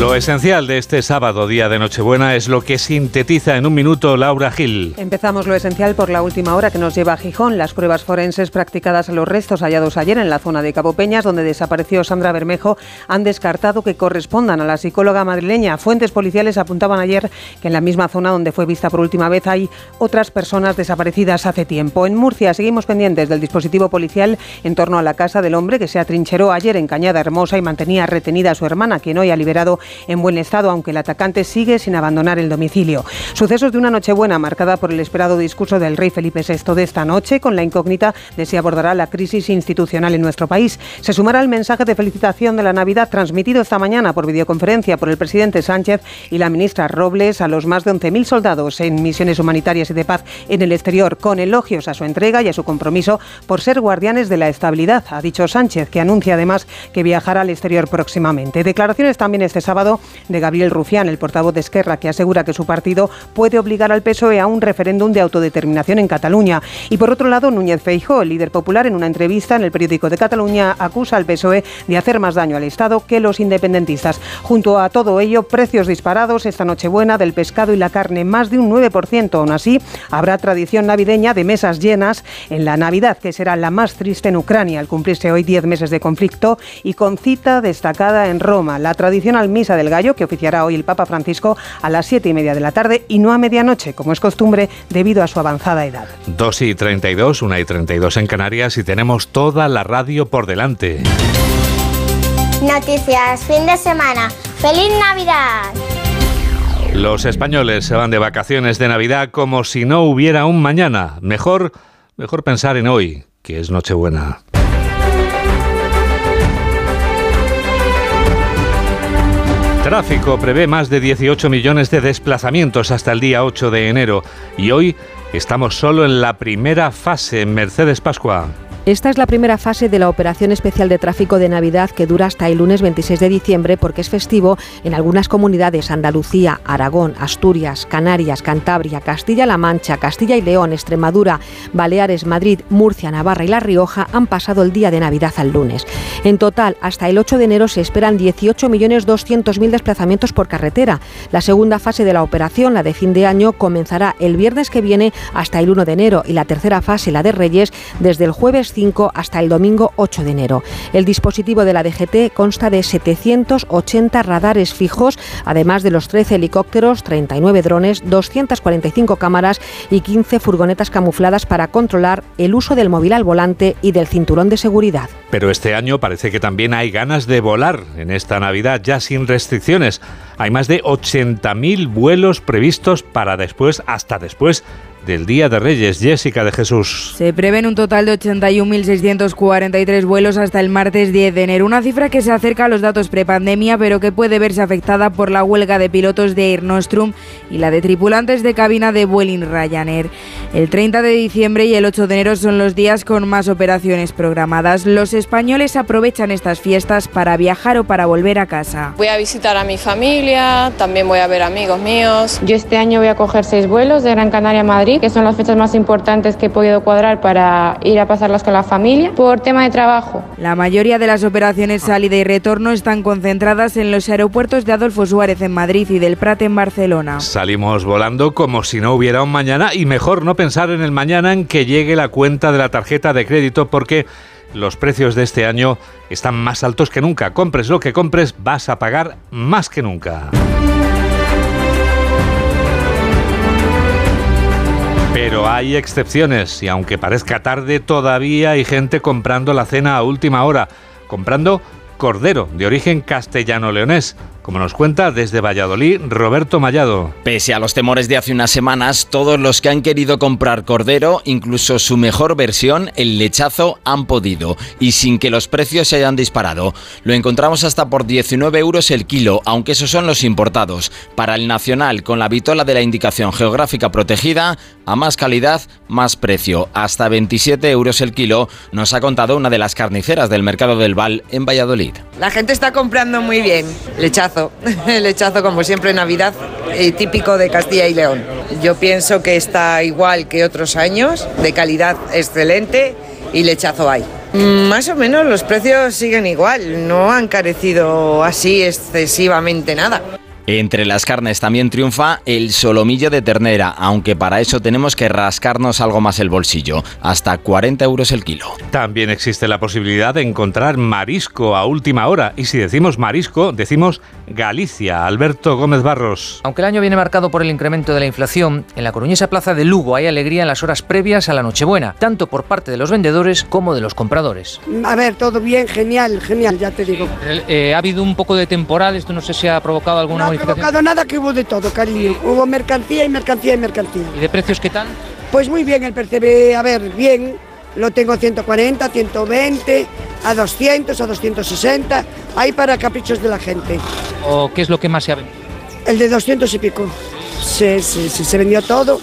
Lo esencial de este sábado, día de Nochebuena, es lo que sintetiza en un minuto Laura Gil. Empezamos lo esencial por la última hora que nos lleva a Gijón. Las pruebas forenses practicadas a los restos hallados ayer en la zona de Cabo Peñas, donde desapareció Sandra Bermejo, han descartado que correspondan a la psicóloga madrileña. Fuentes policiales apuntaban ayer que en la misma zona donde fue vista por última vez hay otras personas desaparecidas hace tiempo. En Murcia seguimos pendientes del dispositivo policial en torno a la casa del hombre que se atrincheró ayer en Cañada Hermosa y mantenía retenida a su hermana, quien hoy ha liberado en buen estado, aunque el atacante sigue sin abandonar el domicilio. Sucesos de una Nochebuena marcada por el esperado discurso del rey Felipe VI de esta noche, con la incógnita de si abordará la crisis institucional en nuestro país. Se sumará el mensaje de felicitación de la Navidad transmitido esta mañana por videoconferencia por el presidente Sánchez y la ministra Robles a los más de 11.000 soldados en misiones humanitarias y de paz en el exterior, con elogios a su entrega y a su compromiso por ser guardianes de la estabilidad, ha dicho Sánchez, que anuncia además que viajará al exterior próximamente. Declaraciones también este sábado de Gabriel Rufián, el portavoz de Esquerra, que asegura que su partido puede obligar al PSOE a un referéndum de autodeterminación en Cataluña. Y por otro lado, Núñez Feijóo, el líder popular, en una entrevista en el periódico de Cataluña, acusa al PSOE de hacer más daño al Estado que los independentistas. Junto a todo ello, precios disparados esta Nochebuena del pescado y la carne, más de un 9%. Aún así, habrá tradición navideña de mesas llenas en la Navidad, que será la más triste en Ucrania, al cumplirse hoy 10 meses de conflicto y con cita destacada en Roma. La tradicional misa del gallo, que oficiará hoy el Papa Francisco a las 7 y media de la tarde y no a medianoche, como es costumbre, debido a su avanzada edad. 2 y 32, 1 y 32 en Canarias y tenemos toda la radio por delante. Noticias, fin de semana. ¡Feliz Navidad! Los españoles se van de vacaciones de Navidad como si no hubiera un mañana. Mejor, mejor pensar en hoy, que es Nochebuena. Tráfico prevé más de 18 millones de desplazamientos hasta el día 8 de enero y hoy estamos solo en la primera fase. Mercedes Pascua. Esta es la primera fase de la operación especial de tráfico de Navidad que dura hasta el lunes 26 de diciembre porque es festivo en algunas comunidades, Andalucía, Aragón, Asturias, Canarias, Cantabria, Castilla-La Mancha, Castilla y León, Extremadura, Baleares, Madrid, Murcia, Navarra y La Rioja han pasado el día de Navidad al lunes. En total, hasta el 8 de enero se esperan 18.200.000 desplazamientos por carretera. La segunda fase de la operación, la de fin de año, comenzará el viernes que viene hasta el 1 de enero y la tercera fase, la de Reyes, desde el jueves 5 hasta el domingo 8 de enero. El dispositivo de la DGT consta de 780 radares fijos, además de los 13 helicópteros, 39 drones, 245 cámaras y 15 furgonetas camufladas para controlar el uso del móvil al volante y del cinturón de seguridad. Pero este año parece que también hay ganas de volar en esta Navidad, ya sin restricciones. Hay más de 80.000 vuelos previstos para después, hasta después del Día de Reyes. Jessica de Jesús. Se prevén un total de 81.643 vuelos hasta el martes 10 de enero, una cifra que se acerca a los datos prepandemia, pero que puede verse afectada por la huelga de pilotos de Air Nostrum y la de tripulantes de cabina de Vueling Ryanair. El 30 de diciembre y el 8 de enero son los días con más operaciones programadas. Los españoles aprovechan estas fiestas para viajar o para volver a casa. Voy a visitar a mi familia, también voy a ver amigos míos. Yo este año voy a coger seis vuelos de Gran Canaria a Madrid Madrid, que son las fechas más importantes que he podido cuadrar para ir a pasarlas con la familia, por tema de trabajo. La mayoría de las operaciones salida y retorno están concentradas en los aeropuertos de Adolfo Suárez en Madrid y del Prat en Barcelona. Salimos volando como si no hubiera un mañana y mejor no pensar en el mañana en que llegue la cuenta de la tarjeta de crédito porque los precios de este año están más altos que nunca. Compres lo que compres, vas a pagar más que nunca. Pero hay excepciones y aunque parezca tarde, todavía hay gente comprando la cena a última hora, comprando cordero de origen castellano-leonés, como nos cuenta desde Valladolid Roberto Mallado. Pese a los temores de hace unas semanas, todos los que han querido comprar cordero, incluso su mejor versión, el lechazo, han podido, y sin que los precios se hayan disparado. Lo encontramos hasta por 19 euros el kilo, aunque esos son los importados. Para el nacional, con la vitola de la indicación geográfica protegida, a más calidad, más precio, hasta 27 euros el kilo, nos ha contado una de las carniceras del mercado del Val en Valladolid. La gente está comprando muy bien, lechazo el lechazo como siempre en Navidad, eh, típico de Castilla y León. Yo pienso que está igual que otros años, de calidad excelente y lechazo hay. Mm, Más o menos los precios siguen igual, no han carecido así excesivamente nada. Entre las carnes también triunfa el solomillo de ternera, aunque para eso tenemos que rascarnos algo más el bolsillo, hasta 40 euros el kilo. También existe la posibilidad de encontrar marisco a última hora. Y si decimos marisco, decimos Galicia. Alberto Gómez Barros. Aunque el año viene marcado por el incremento de la inflación, en la coruñesa plaza de Lugo hay alegría en las horas previas a la Nochebuena, tanto por parte de los vendedores como de los compradores. A ver, todo bien, genial, genial, ya te digo. Eh, ha habido un poco de temporal, esto no sé si ha provocado alguna No ha provocado nada que hubo de todo, cariño. Hubo mercancía y mercancía y mercancía. ¿Y de precios qué tal? Pues muy bien el percebe, a ver, bien. Lo tengo a 140, 120, a 200, a 260. Hay para caprichos de la gente. ¿O qué es lo que más se ha vendido? El de 200 y pico. Sí, sí, sí, se vendió todo.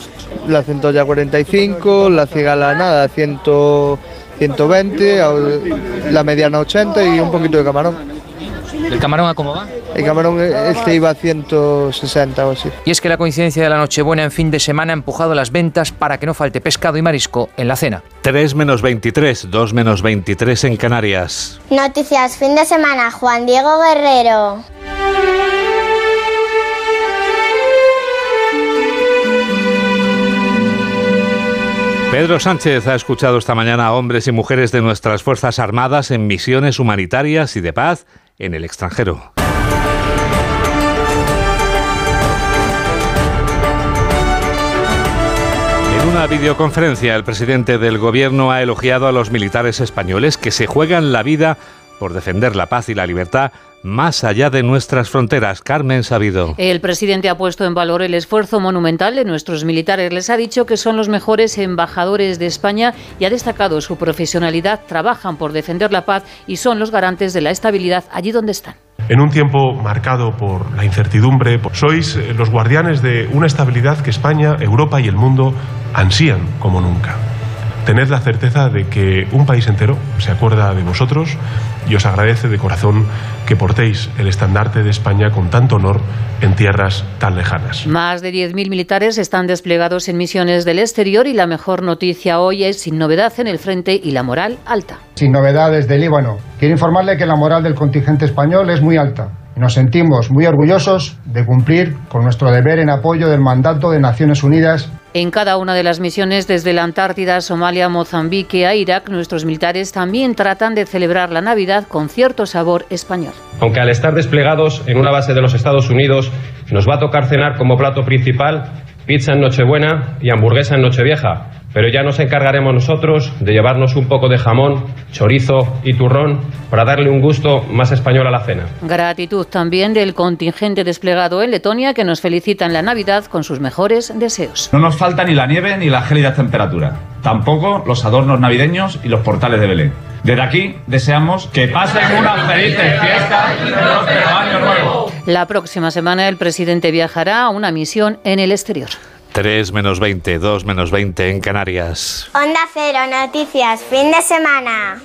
La centolla 45, la cigala nada, 100, 120, la mediana 80 y un poquito de camarón. ¿El camarón a cómo va? El camarón este iba a 160 o así. Y es que la coincidencia de la Nochebuena en fin de semana ha empujado las ventas para que no falte pescado y marisco en la cena. 3 menos 23, 2 menos 23 en Canarias. Noticias fin de semana, Juan Diego Guerrero. Pedro Sánchez ha escuchado esta mañana a hombres y mujeres de nuestras Fuerzas Armadas en misiones humanitarias y de paz en el extranjero. En una videoconferencia, el presidente del gobierno ha elogiado a los militares españoles que se juegan la vida por defender la paz y la libertad más allá de nuestras fronteras. Carmen Sabido. El presidente ha puesto en valor el esfuerzo monumental de nuestros militares. Les ha dicho que son los mejores embajadores de España y ha destacado su profesionalidad. Trabajan por defender la paz y son los garantes de la estabilidad allí donde están. En un tiempo marcado por la incertidumbre, sois eh, los guardianes de una estabilidad que España, Europa y el mundo ansían como nunca. Tened la certeza de que un país entero se acuerda de vosotros y os agradece de corazón que portéis el estandarte de España con tanto honor en tierras tan lejanas. Más de 10.000 militares están desplegados en misiones del exterior y la mejor noticia hoy es sin novedad en el frente y la moral alta. Sin novedades del Líbano, quiero informarle que la moral del contingente español es muy alta. Nos sentimos muy orgullosos de cumplir con nuestro deber en apoyo del mandato de Naciones Unidas En cada una de las misiones desde la Antártida, Somalia, Mozambique a Irak, nuestros militares también tratan de celebrar la Navidad con cierto sabor español. Aunque al estar desplegados en una base de los Estados Unidos, nos va a tocar cenar como plato principal pizza en Nochebuena y hamburguesa en Nochevieja. Pero ya nos encargaremos nosotros de llevarnos un poco de jamón, chorizo y turrón para darle un gusto más español a la cena. Gratitud también del contingente desplegado en Letonia que nos felicita en la Navidad con sus mejores deseos. No nos falta ni la nieve ni la gélida temperatura. Tampoco los adornos navideños y los portales de Belén. Desde aquí deseamos que pasen unas felices fiestas y un próspero año nuevo. La próxima semana el presidente viajará a una misión en el exterior. 3 menos 20, 2 menos 20 en Canarias. Onda Cero, noticias, fin de semana.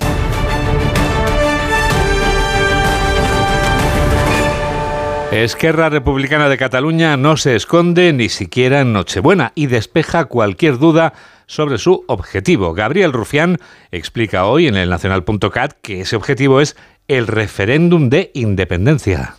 Esquerra Republicana de Cataluña no se esconde ni siquiera en Nochebuena y despeja cualquier duda sobre su objetivo. Gabriel Rufián explica hoy en el nacional.cat que ese objetivo es el referéndum de independencia.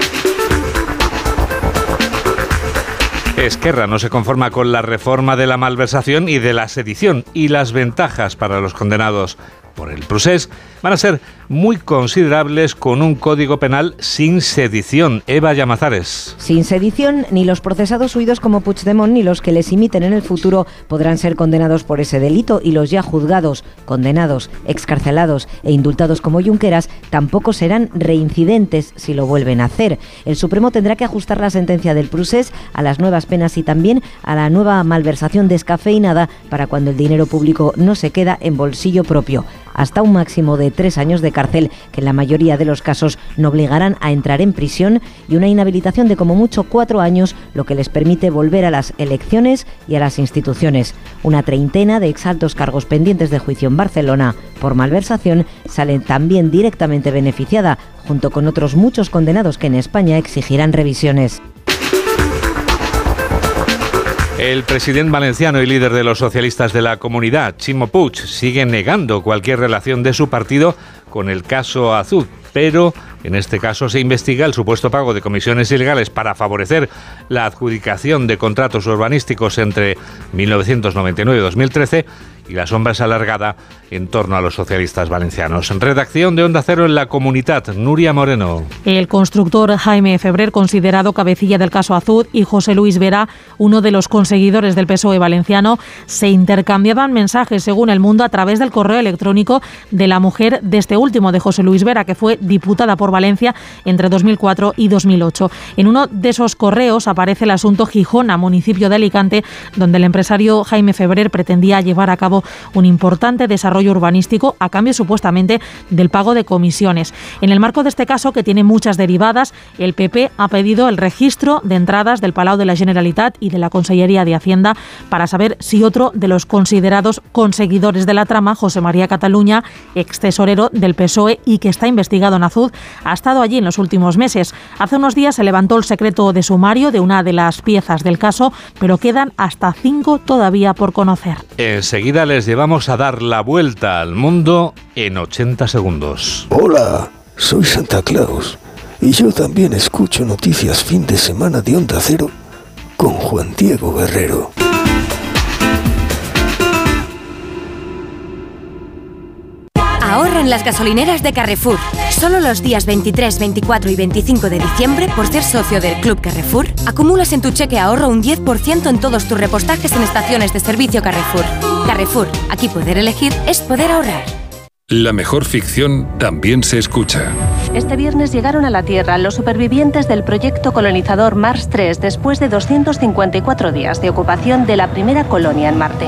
Esquerra no se conforma con la reforma de la malversación y de la sedición y las ventajas para los condenados por el procés van a ser muy considerables con un código penal sin sedición. Eva Llamazares. Sin sedición, ni los procesados huidos como Puigdemont ni los que les imiten en el futuro podrán ser condenados por ese delito y los ya juzgados, condenados, excarcelados e indultados como Junqueras tampoco serán reincidentes si lo vuelven a hacer. El Supremo tendrá que ajustar la sentencia del procés a las nuevas penas y también a la nueva malversación descafeinada para cuando el dinero público no se queda en bolsillo propio hasta un máximo de tres años de cárcel, que en la mayoría de los casos no obligarán a entrar en prisión, y una inhabilitación de como mucho cuatro años, lo que les permite volver a las elecciones y a las instituciones. Una treintena de exaltos cargos pendientes de juicio en Barcelona por malversación salen también directamente beneficiada, junto con otros muchos condenados que en España exigirán revisiones. El presidente valenciano y líder de los socialistas de la comunidad, Chimo Puig, sigue negando cualquier relación de su partido con el caso Azul, pero en este caso se investiga el supuesto pago de comisiones ilegales para favorecer la adjudicación de contratos urbanísticos entre 1999 y 2013 y la sombra es alargada en torno a los socialistas valencianos. Redacción de Onda Cero en la comunidad, Nuria Moreno. El constructor Jaime Febrer, considerado cabecilla del caso Azud, y José Luis Vera, uno de los conseguidores del PSOE valenciano, se intercambiaban mensajes, según El Mundo, a través del correo electrónico de la mujer de este último, de José Luis Vera, que fue diputada por Valencia entre 2004 y 2008. En uno de esos correos aparece el asunto Gijona, municipio de Alicante, donde el empresario Jaime Febrer pretendía llevar a cabo un importante desarrollo urbanístico a cambio supuestamente del pago de comisiones. En el marco de este caso, que tiene muchas derivadas, el PP ha pedido el registro de entradas del Palau de la Generalitat y de la Consellería de Hacienda para saber si otro de los considerados conseguidores de la trama, José María Cataluña, ex tesorero del PSOE y que está investigado en Azud, ha estado allí en los últimos meses. Hace unos días se levantó el secreto de sumario de una de las piezas del caso, pero quedan hasta cinco todavía por conocer. Enseguida les llevamos a dar la vuelta al mundo en 80 segundos. Hola, soy Santa Claus y yo también escucho noticias fin de semana de Onda Cero con Juan Diego Guerrero. Ahorra en las gasolineras de Carrefour. Solo los días 23, 24 y 25 de diciembre, por ser socio del Club Carrefour, acumulas en tu cheque ahorro un 10% en todos tus repostajes en estaciones de servicio Carrefour. Carrefour, aquí poder elegir es poder ahorrar. La mejor ficción también se escucha. Este viernes llegaron a la Tierra los supervivientes del proyecto colonizador Mars 3 después de 254 días de ocupación de la primera colonia en Marte.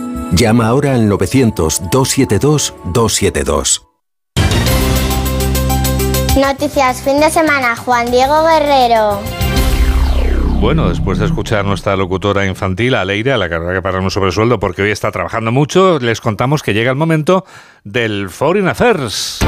Llama ahora al 900-272-272. Noticias fin de semana, Juan Diego Guerrero. Bueno, después de escuchar a nuestra locutora infantil, Aleire, a la que habrá que pagar un sobresueldo porque hoy está trabajando mucho, les contamos que llega el momento del Foreign Affairs.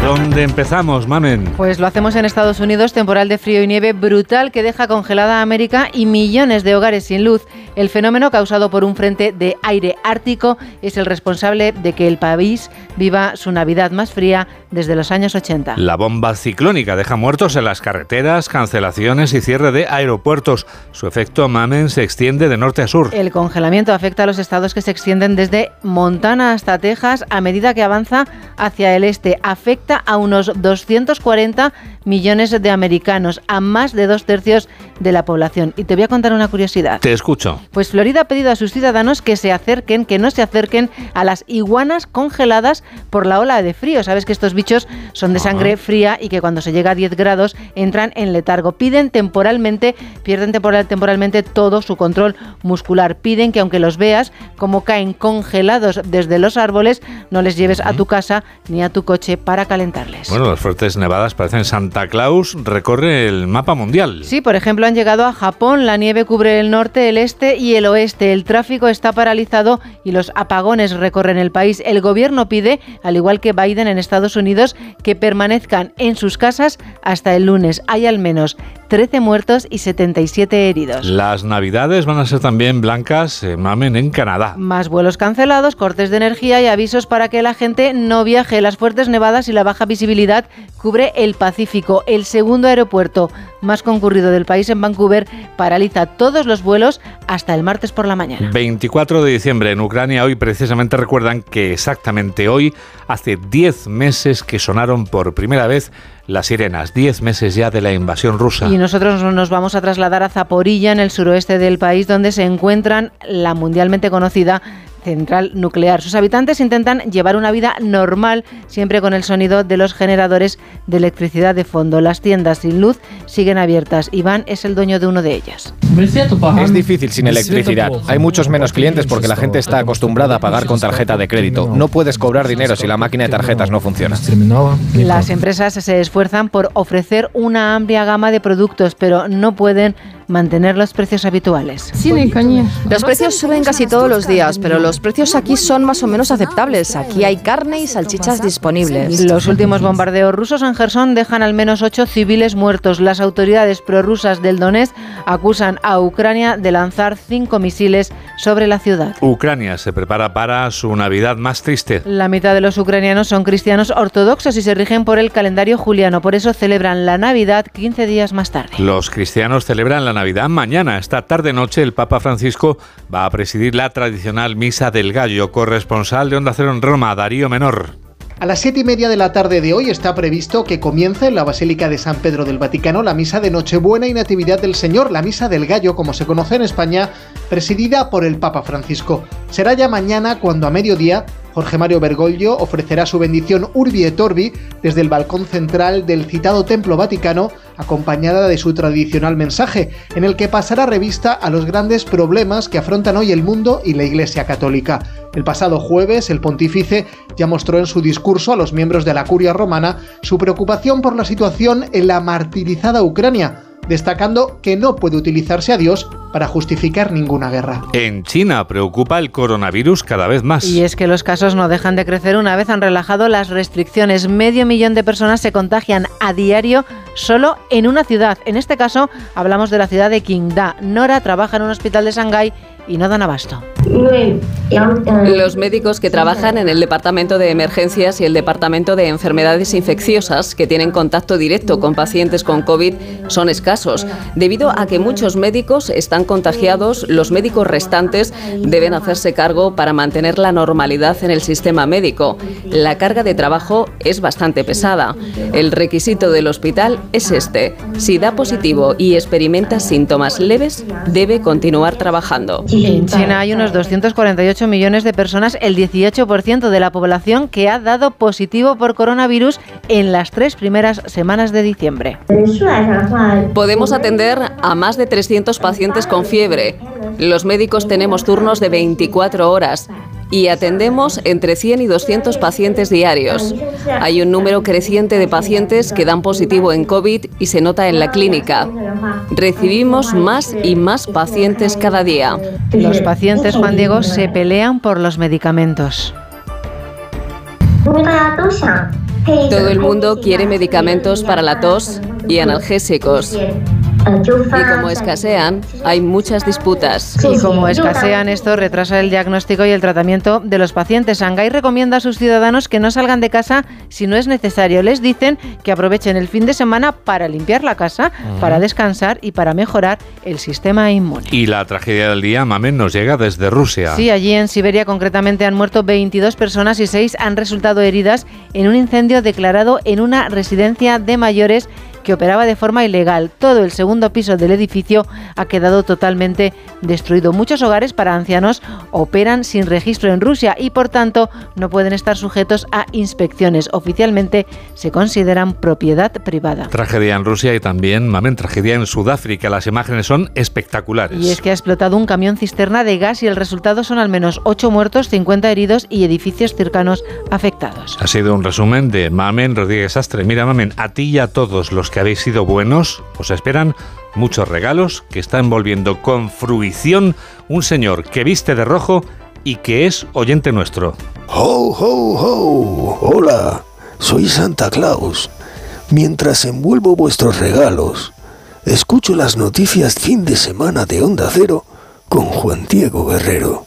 ¿Y dónde empezamos, Mamen? Pues lo hacemos en Estados Unidos, temporal de frío y nieve brutal que deja congelada a América y millones de hogares sin luz. El fenómeno causado por un frente de aire ártico es el responsable de que el país viva su Navidad más fría desde los años 80. La bomba ciclónica deja muertos en las carreteras, cancelaciones y cierre de aeropuertos. Su efecto Mamen se extiende de norte a sur. El congelamiento afecta a los estados que se extienden desde Montana hasta Texas a medida que avanza hacia el este. Afecta a unos 240 millones de americanos, a más de dos tercios de la población. Y te voy a contar una curiosidad. Te escucho. Pues Florida ha pedido a sus ciudadanos que se acerquen, que no se acerquen a las iguanas congeladas por la ola de frío. Sabes que estos bichos son de sangre fría y que cuando se llega a 10 grados entran en letargo. Piden temporalmente, pierden temporal, temporalmente todo su control muscular. Piden que aunque los veas como caen congelados desde los árboles, no les lleves a tu casa ni a tu coche para calentarles. Bueno, las fuertes nevadas parecen Santa Claus recorre el mapa mundial. Sí, por ejemplo, han llegado a Japón. La nieve cubre el norte, el este y el oeste. El tráfico está paralizado y los apagones recorren el país. El gobierno pide, al igual que Biden en Estados Unidos, que permanezcan en sus casas hasta el lunes. Hay al menos 13 muertos y 77 heridos. Las navidades van a ser también blancas, eh, mamen, en Canadá. Más vuelos cancelados, cortes de energía y avisos para que la gente no viaje. Las fuertes nevadas y la baja visibilidad cubre el Pacífico. El segundo aeropuerto más concurrido del país en Vancouver paraliza todos los vuelos hasta el martes por la mañana. 24 de diciembre en Ucrania. Hoy precisamente recuerdan que exactamente hoy, hace 10 meses que sonaron por primera vez las sirenas, 10 meses ya de la invasión rusa. Y nosotros nos vamos a trasladar a Zaporilla, en el suroeste del país, donde se encuentran la mundialmente conocida central nuclear. Sus habitantes intentan llevar una vida normal, siempre con el sonido de los generadores de electricidad de fondo. Las tiendas sin luz siguen abiertas. Iván es el dueño de uno de ellas. Es difícil sin electricidad. Hay muchos menos clientes porque la gente está acostumbrada a pagar con tarjeta de crédito. No puedes cobrar dinero si la máquina de tarjetas no funciona. Las empresas se esfuerzan por ofrecer una amplia gama de productos, pero no pueden mantener los precios habituales. Los precios suben casi todos los días, pero los precios aquí son más o menos aceptables. Aquí hay carne y salchichas disponibles. Los últimos bombardeos rusos en Gerson dejan al menos ocho civiles muertos. Las autoridades prorrusas del Donetsk acusan a Ucrania de lanzar cinco misiles sobre la ciudad. Ucrania se prepara para su Navidad más triste. La mitad de los ucranianos son cristianos ortodoxos y se rigen por el calendario juliano. Por eso celebran la Navidad 15 días más tarde. Los cristianos celebran la Navidad mañana. Esta tarde-noche el Papa Francisco va a presidir la tradicional Misa del Gallo. Corresponsal de Onda Cero en Roma, Darío Menor. A las siete y media de la tarde de hoy está previsto que comience en la Basílica de San Pedro del Vaticano la misa de Nochebuena y Natividad del Señor, la misa del gallo, como se conoce en España, presidida por el Papa Francisco. Será ya mañana cuando a mediodía Jorge Mario Bergoglio ofrecerá su bendición Urbi et Orbi desde el balcón central del citado Templo Vaticano, acompañada de su tradicional mensaje, en el que pasará revista a los grandes problemas que afrontan hoy el mundo y la Iglesia Católica. El pasado jueves, el pontífice ya mostró en su discurso a los miembros de la curia romana su preocupación por la situación en la martirizada Ucrania, destacando que no puede utilizarse a Dios para justificar ninguna guerra. En China preocupa el coronavirus cada vez más. Y es que los casos no dejan de crecer una vez han relajado las restricciones. Medio millón de personas se contagian a diario solo en una ciudad. En este caso hablamos de la ciudad de Qingda. Nora trabaja en un hospital de Shanghái y no dan abasto. Los médicos que trabajan en el Departamento de Emergencias y el Departamento de Enfermedades Infecciosas, que tienen contacto directo con pacientes con COVID, son escasos. Debido a que muchos médicos están contagiados, los médicos restantes deben hacerse cargo para mantener la normalidad en el sistema médico. La carga de trabajo es bastante pesada. El requisito del hospital es este. Si da positivo y experimenta síntomas leves, debe continuar trabajando. En China hay unos 248 millones de personas, el 18% de la población que ha dado positivo por coronavirus en las tres primeras semanas de diciembre. Podemos atender a más de 300 pacientes con fiebre. Los médicos tenemos turnos de 24 horas y atendemos entre 100 y 200 pacientes diarios. Hay un número creciente de pacientes que dan positivo en COVID y se nota en la clínica. Recibimos más y más pacientes cada día. Los pacientes, Juan Diego, se pelean por los medicamentos. Todo el mundo quiere medicamentos para la tos y analgésicos. Y como escasean, hay muchas disputas. Y como escasean, esto retrasa el diagnóstico y el tratamiento de los pacientes. Shanghái recomienda a sus ciudadanos que no salgan de casa si no es necesario. Les dicen que aprovechen el fin de semana para limpiar la casa, para descansar y para mejorar el sistema inmune. Y la tragedia del día, Mamen, nos llega desde Rusia. Sí, allí en Siberia concretamente han muerto 22 personas y 6 han resultado heridas en un incendio declarado en una residencia de mayores que operaba de forma ilegal. Todo el segundo piso del edificio ha quedado totalmente destruido. Muchos hogares para ancianos operan sin registro en Rusia y por tanto no pueden estar sujetos a inspecciones. Oficialmente se consideran propiedad privada. Tragedia en Rusia y también, mamen, tragedia en Sudáfrica. Las imágenes son espectaculares. Y es que ha explotado un camión cisterna de gas y el resultado son al menos 8 muertos, 50 heridos y edificios cercanos afectados. Ha sido un resumen de Mamen Rodríguez Astre. Mira, Mamen, a ti y a todos los que habéis sido buenos, os esperan muchos regalos que está envolviendo con fruición un señor que viste de rojo y que es oyente nuestro. ¡Ho, ho, ho! Hola, soy Santa Claus. Mientras envuelvo vuestros regalos, escucho las noticias fin de semana de Onda Cero con Juan Diego Guerrero.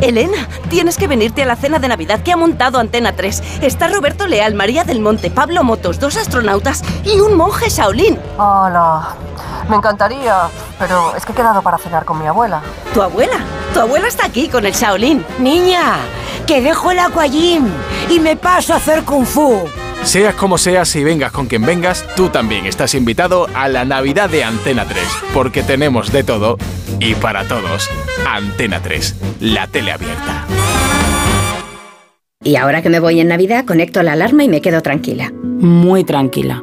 Elena, tienes que venirte a la cena de Navidad que ha montado Antena 3. Está Roberto Leal, María del Monte, Pablo Motos, dos astronautas y un monje Shaolin. Hola. Me encantaría, pero es que he quedado para cenar con mi abuela. ¿Tu abuela? Tu abuela está aquí con el Shaolin. Niña, que dejo el aquagym y me paso a hacer kung fu. Seas como seas y vengas con quien vengas, tú también estás invitado a la Navidad de Antena 3, porque tenemos de todo y para todos. Antena 3, la tele abierta. Y ahora que me voy en Navidad, conecto la alarma y me quedo tranquila. Muy tranquila.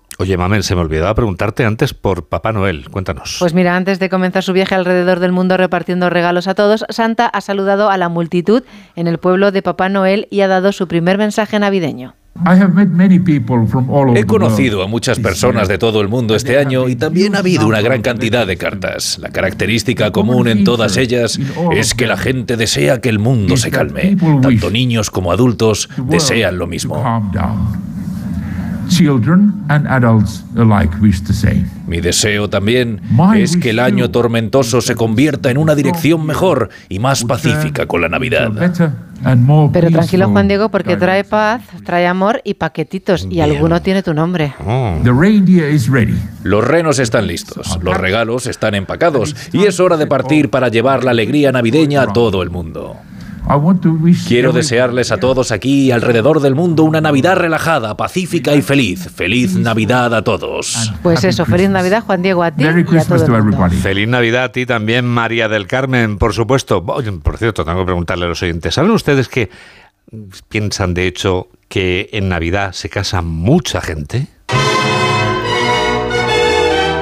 Oye, Mamen, se me olvidaba preguntarte antes por Papá Noel. Cuéntanos. Pues mira, antes de comenzar su viaje alrededor del mundo repartiendo regalos a todos, Santa ha saludado a la multitud en el pueblo de Papá Noel y ha dado su primer mensaje navideño. He conocido a muchas personas de todo el mundo este año y también ha habido una gran cantidad de cartas. La característica común en todas ellas es que la gente desea que el mundo se calme. Tanto niños como adultos desean lo mismo. Mi deseo también es que el año tormentoso se convierta en una dirección mejor y más pacífica con la Navidad. Pero tranquilo Juan Diego porque trae paz, trae amor y paquetitos y alguno tiene tu nombre. Oh. Los renos están listos, los regalos están empacados y es hora de partir para llevar la alegría navideña a todo el mundo. Quiero desearles a todos aquí y alrededor del mundo una Navidad relajada, pacífica y feliz. Feliz Navidad a todos. Pues eso, feliz Navidad Juan Diego a ti y a todo el mundo. Feliz Navidad a ti también, María del Carmen, por supuesto. Oye, por cierto, tengo que preguntarle a los oyentes. ¿Saben ustedes que piensan de hecho que en Navidad se casa mucha gente?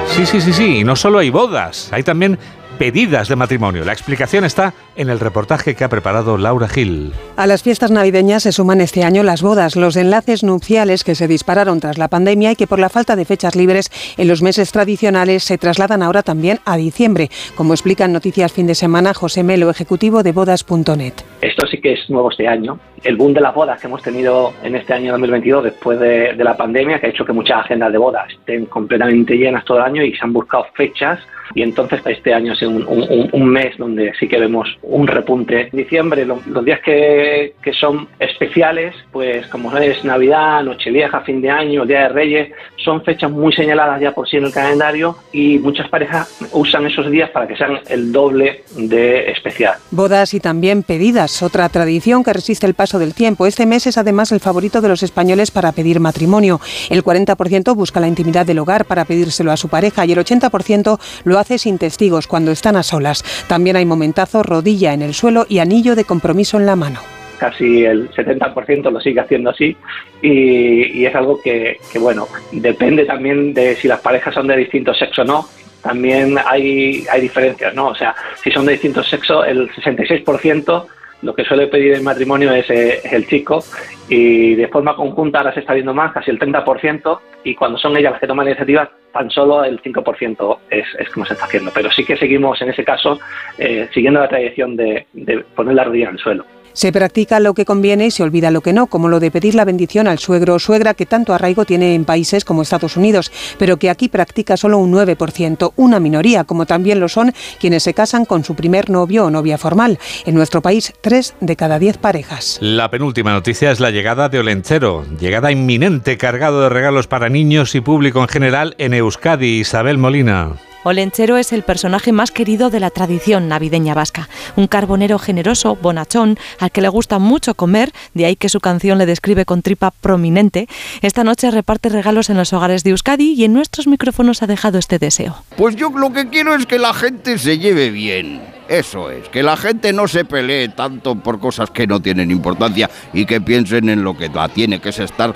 Sí, sí, sí, sí. Y no solo hay bodas, hay también pedidas de matrimonio. La explicación está en el reportaje que ha preparado Laura Gil. A las fiestas navideñas se suman este año las bodas, los enlaces nupciales que se dispararon tras la pandemia y que por la falta de fechas libres en los meses tradicionales se trasladan ahora también a diciembre, como explica en Noticias Fin de Semana José Melo, ejecutivo de bodas.net. Esto sí que es nuevo este año. El boom de las bodas que hemos tenido en este año 2022 después de, de la pandemia, que ha hecho que muchas agendas de bodas estén completamente llenas todo el año y se han buscado fechas y entonces este año es un, un, un mes donde sí que vemos un repunte. En diciembre, lo, los días que, que, son especiales, pues como es Navidad, Nochevieja, fin de año, Día de Reyes, son fechas muy señaladas ya por sí en el calendario y muchas parejas usan esos días para que sean el doble de especial. Bodas y también pedidas, otra tradición que resiste el paso del tiempo. Este mes es además el favorito de los españoles para pedir matrimonio. El 40% busca la intimidad del hogar para pedírselo a su pareja y el 80% lo hace sin testigos cuando están a solas. También hay momentazo, rodilla en el suelo y anillo de compromiso en la mano casi el 70% lo sigue haciendo así y, es algo que, que, bueno, depende también de si las parejas son de distinto sexo o no. También hay, hay diferencias, ¿no? O sea, si son de distinto sexo, el 66% lo que suele pedir en matrimonio es, eh, el chico y de forma conjunta ahora se está viendo más, casi el 30%, y cuando son ellas las que toman la iniciativa, tan solo el 5% es, es como se está haciendo. Pero sí que seguimos en ese caso eh, siguiendo la tradición de, de poner la rodilla en el suelo. Se practica lo que conviene y se olvida lo que no, como lo de pedir la bendición al suegro o suegra que tanto arraigo tiene en países como Estados Unidos, pero que aquí practica solo un 9%, una minoría, como también lo son quienes se casan con su primer novio o novia formal. En nuestro país, 3 de cada 10 parejas. La penúltima noticia es la llegada de Olenchero, llegada inminente cargado de regalos para niños y público en general en Euskadi. Isabel Molina. Olenchero es el personaje más querido de la tradición navideña vasca, un carbonero generoso, bonachón, al que le gusta mucho comer, de ahí que su canción le describe con tripa prominente. Esta noche reparte regalos en los hogares de Euskadi y en nuestros micrófonos ha dejado este deseo. Pues yo lo que quiero es que la gente se lleve bien. Eso es, que la gente no se pelee tanto por cosas que no tienen importancia y que piensen en lo que tiene, que es estar,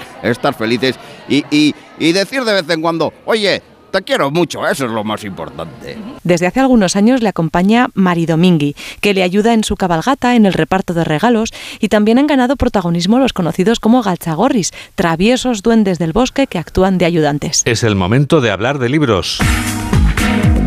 felices y, y decir de vez en cuando, oye, te quiero mucho, eso es lo más importante. Desde hace algunos años le acompaña Mari Domingui, que le ayuda en su cabalgata, en el reparto de regalos y también han ganado protagonismo los conocidos como galchagorris, traviesos duendes del bosque que actúan de ayudantes. Es el momento de hablar de libros.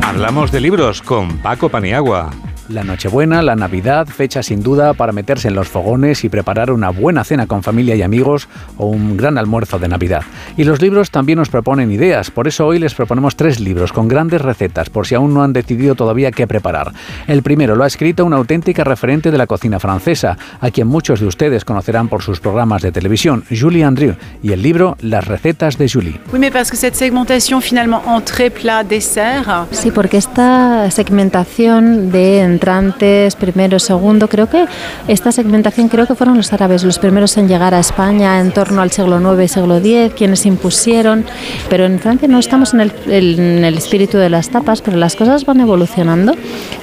Hablamos de libros con Paco Paniagua. La Nochebuena, la Navidad, fecha sin duda para meterse en los fogones y preparar una buena cena con familia y amigos o un gran almuerzo de Navidad. Y los libros también nos proponen ideas, por eso hoy les proponemos tres libros con grandes recetas por si aún no han decidido todavía qué preparar. El primero lo ha escrito una auténtica referente de la cocina francesa, a quien muchos de ustedes conocerán por sus programas de televisión, Julie Andrew, y el libro Las recetas de Julie. Oui, mais parce que cette segmentation finalement entrée, plat, dessert. Sí, porque esta segmentación de entrantes, primero, segundo. Creo que esta segmentación creo que fueron los árabes los primeros en llegar a España en torno al siglo IX, siglo X, quienes impusieron. Pero en Francia no estamos en el, en el espíritu de las tapas, pero las cosas van evolucionando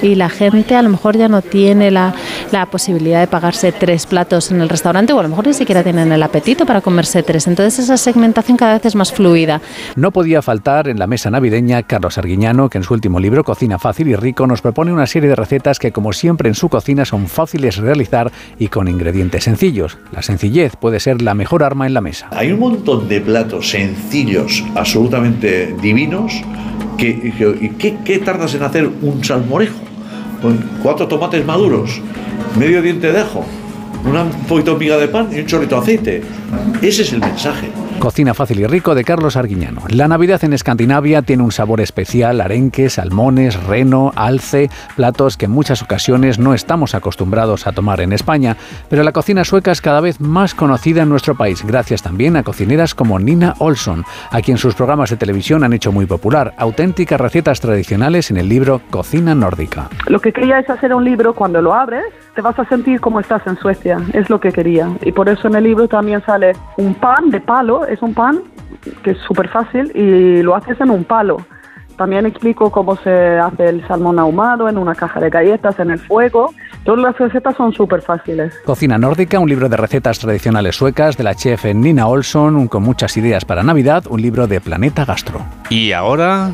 y la gente a lo mejor ya no tiene la, la posibilidad de pagarse tres platos en el restaurante o a lo mejor ni siquiera tienen el apetito para comerse tres. Entonces esa segmentación cada vez es más fluida. No podía faltar en la mesa navideña Carlos Arguiñano, que en su último libro Cocina Fácil y Rico nos propone una serie de recetas que como siempre en su cocina son fáciles de realizar y con ingredientes sencillos. La sencillez puede ser la mejor arma en la mesa. Hay un montón de platos sencillos, absolutamente divinos, que, que ¿qué tardas en hacer un salmorejo? Con cuatro tomates maduros, medio diente de ajo, una poquito miga de pan y un chorrito de aceite. Ese es el mensaje. Cocina fácil y rico de Carlos Arguiñano. La Navidad en Escandinavia tiene un sabor especial, arenques, salmones, reno, alce, platos que en muchas ocasiones no estamos acostumbrados a tomar en España, pero la cocina sueca es cada vez más conocida en nuestro país, gracias también a cocineras como Nina Olson, a quien sus programas de televisión han hecho muy popular, auténticas recetas tradicionales en el libro Cocina Nórdica. Lo que quería es hacer un libro cuando lo abres, te vas a sentir como estás en Suecia, es lo que quería. Y por eso en el libro también sale un pan de palo, es un pan que es súper fácil y lo haces en un palo. También explico cómo se hace el salmón ahumado en una caja de galletas en el fuego. Todas las recetas son súper fáciles. Cocina Nórdica, un libro de recetas tradicionales suecas de la chef Nina Olson, con muchas ideas para Navidad, un libro de Planeta Gastro. Y ahora...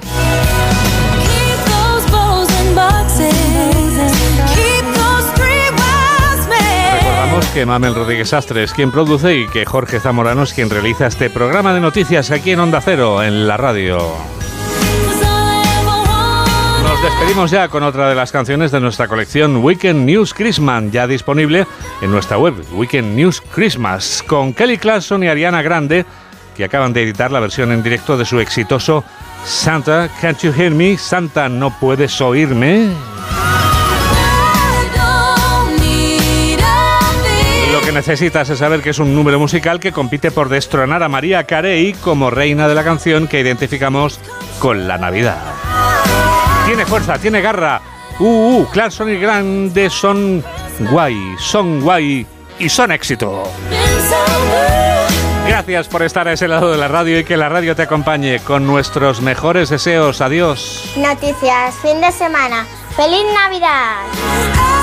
que Mamel Rodríguez Astre es quien produce y que Jorge Zamorano es quien realiza este programa de noticias aquí en Onda Cero, en la radio. Nos despedimos ya con otra de las canciones de nuestra colección Weekend News Christmas, ya disponible en nuestra web, Weekend News Christmas, con Kelly Clarkson y Ariana Grande, que acaban de editar la versión en directo de su exitoso Santa, can't you hear me? Santa, ¿no puedes oírme? Necesitas es saber que es un número musical que compite por destronar a María Carey como reina de la canción que identificamos con la Navidad. Tiene fuerza, tiene garra. Uh, uh, Clarkson y Grande son guay, son guay y son éxito. Gracias por estar a ese lado de la radio y que la radio te acompañe con nuestros mejores deseos. Adiós. Noticias, fin de semana. ¡Feliz Navidad!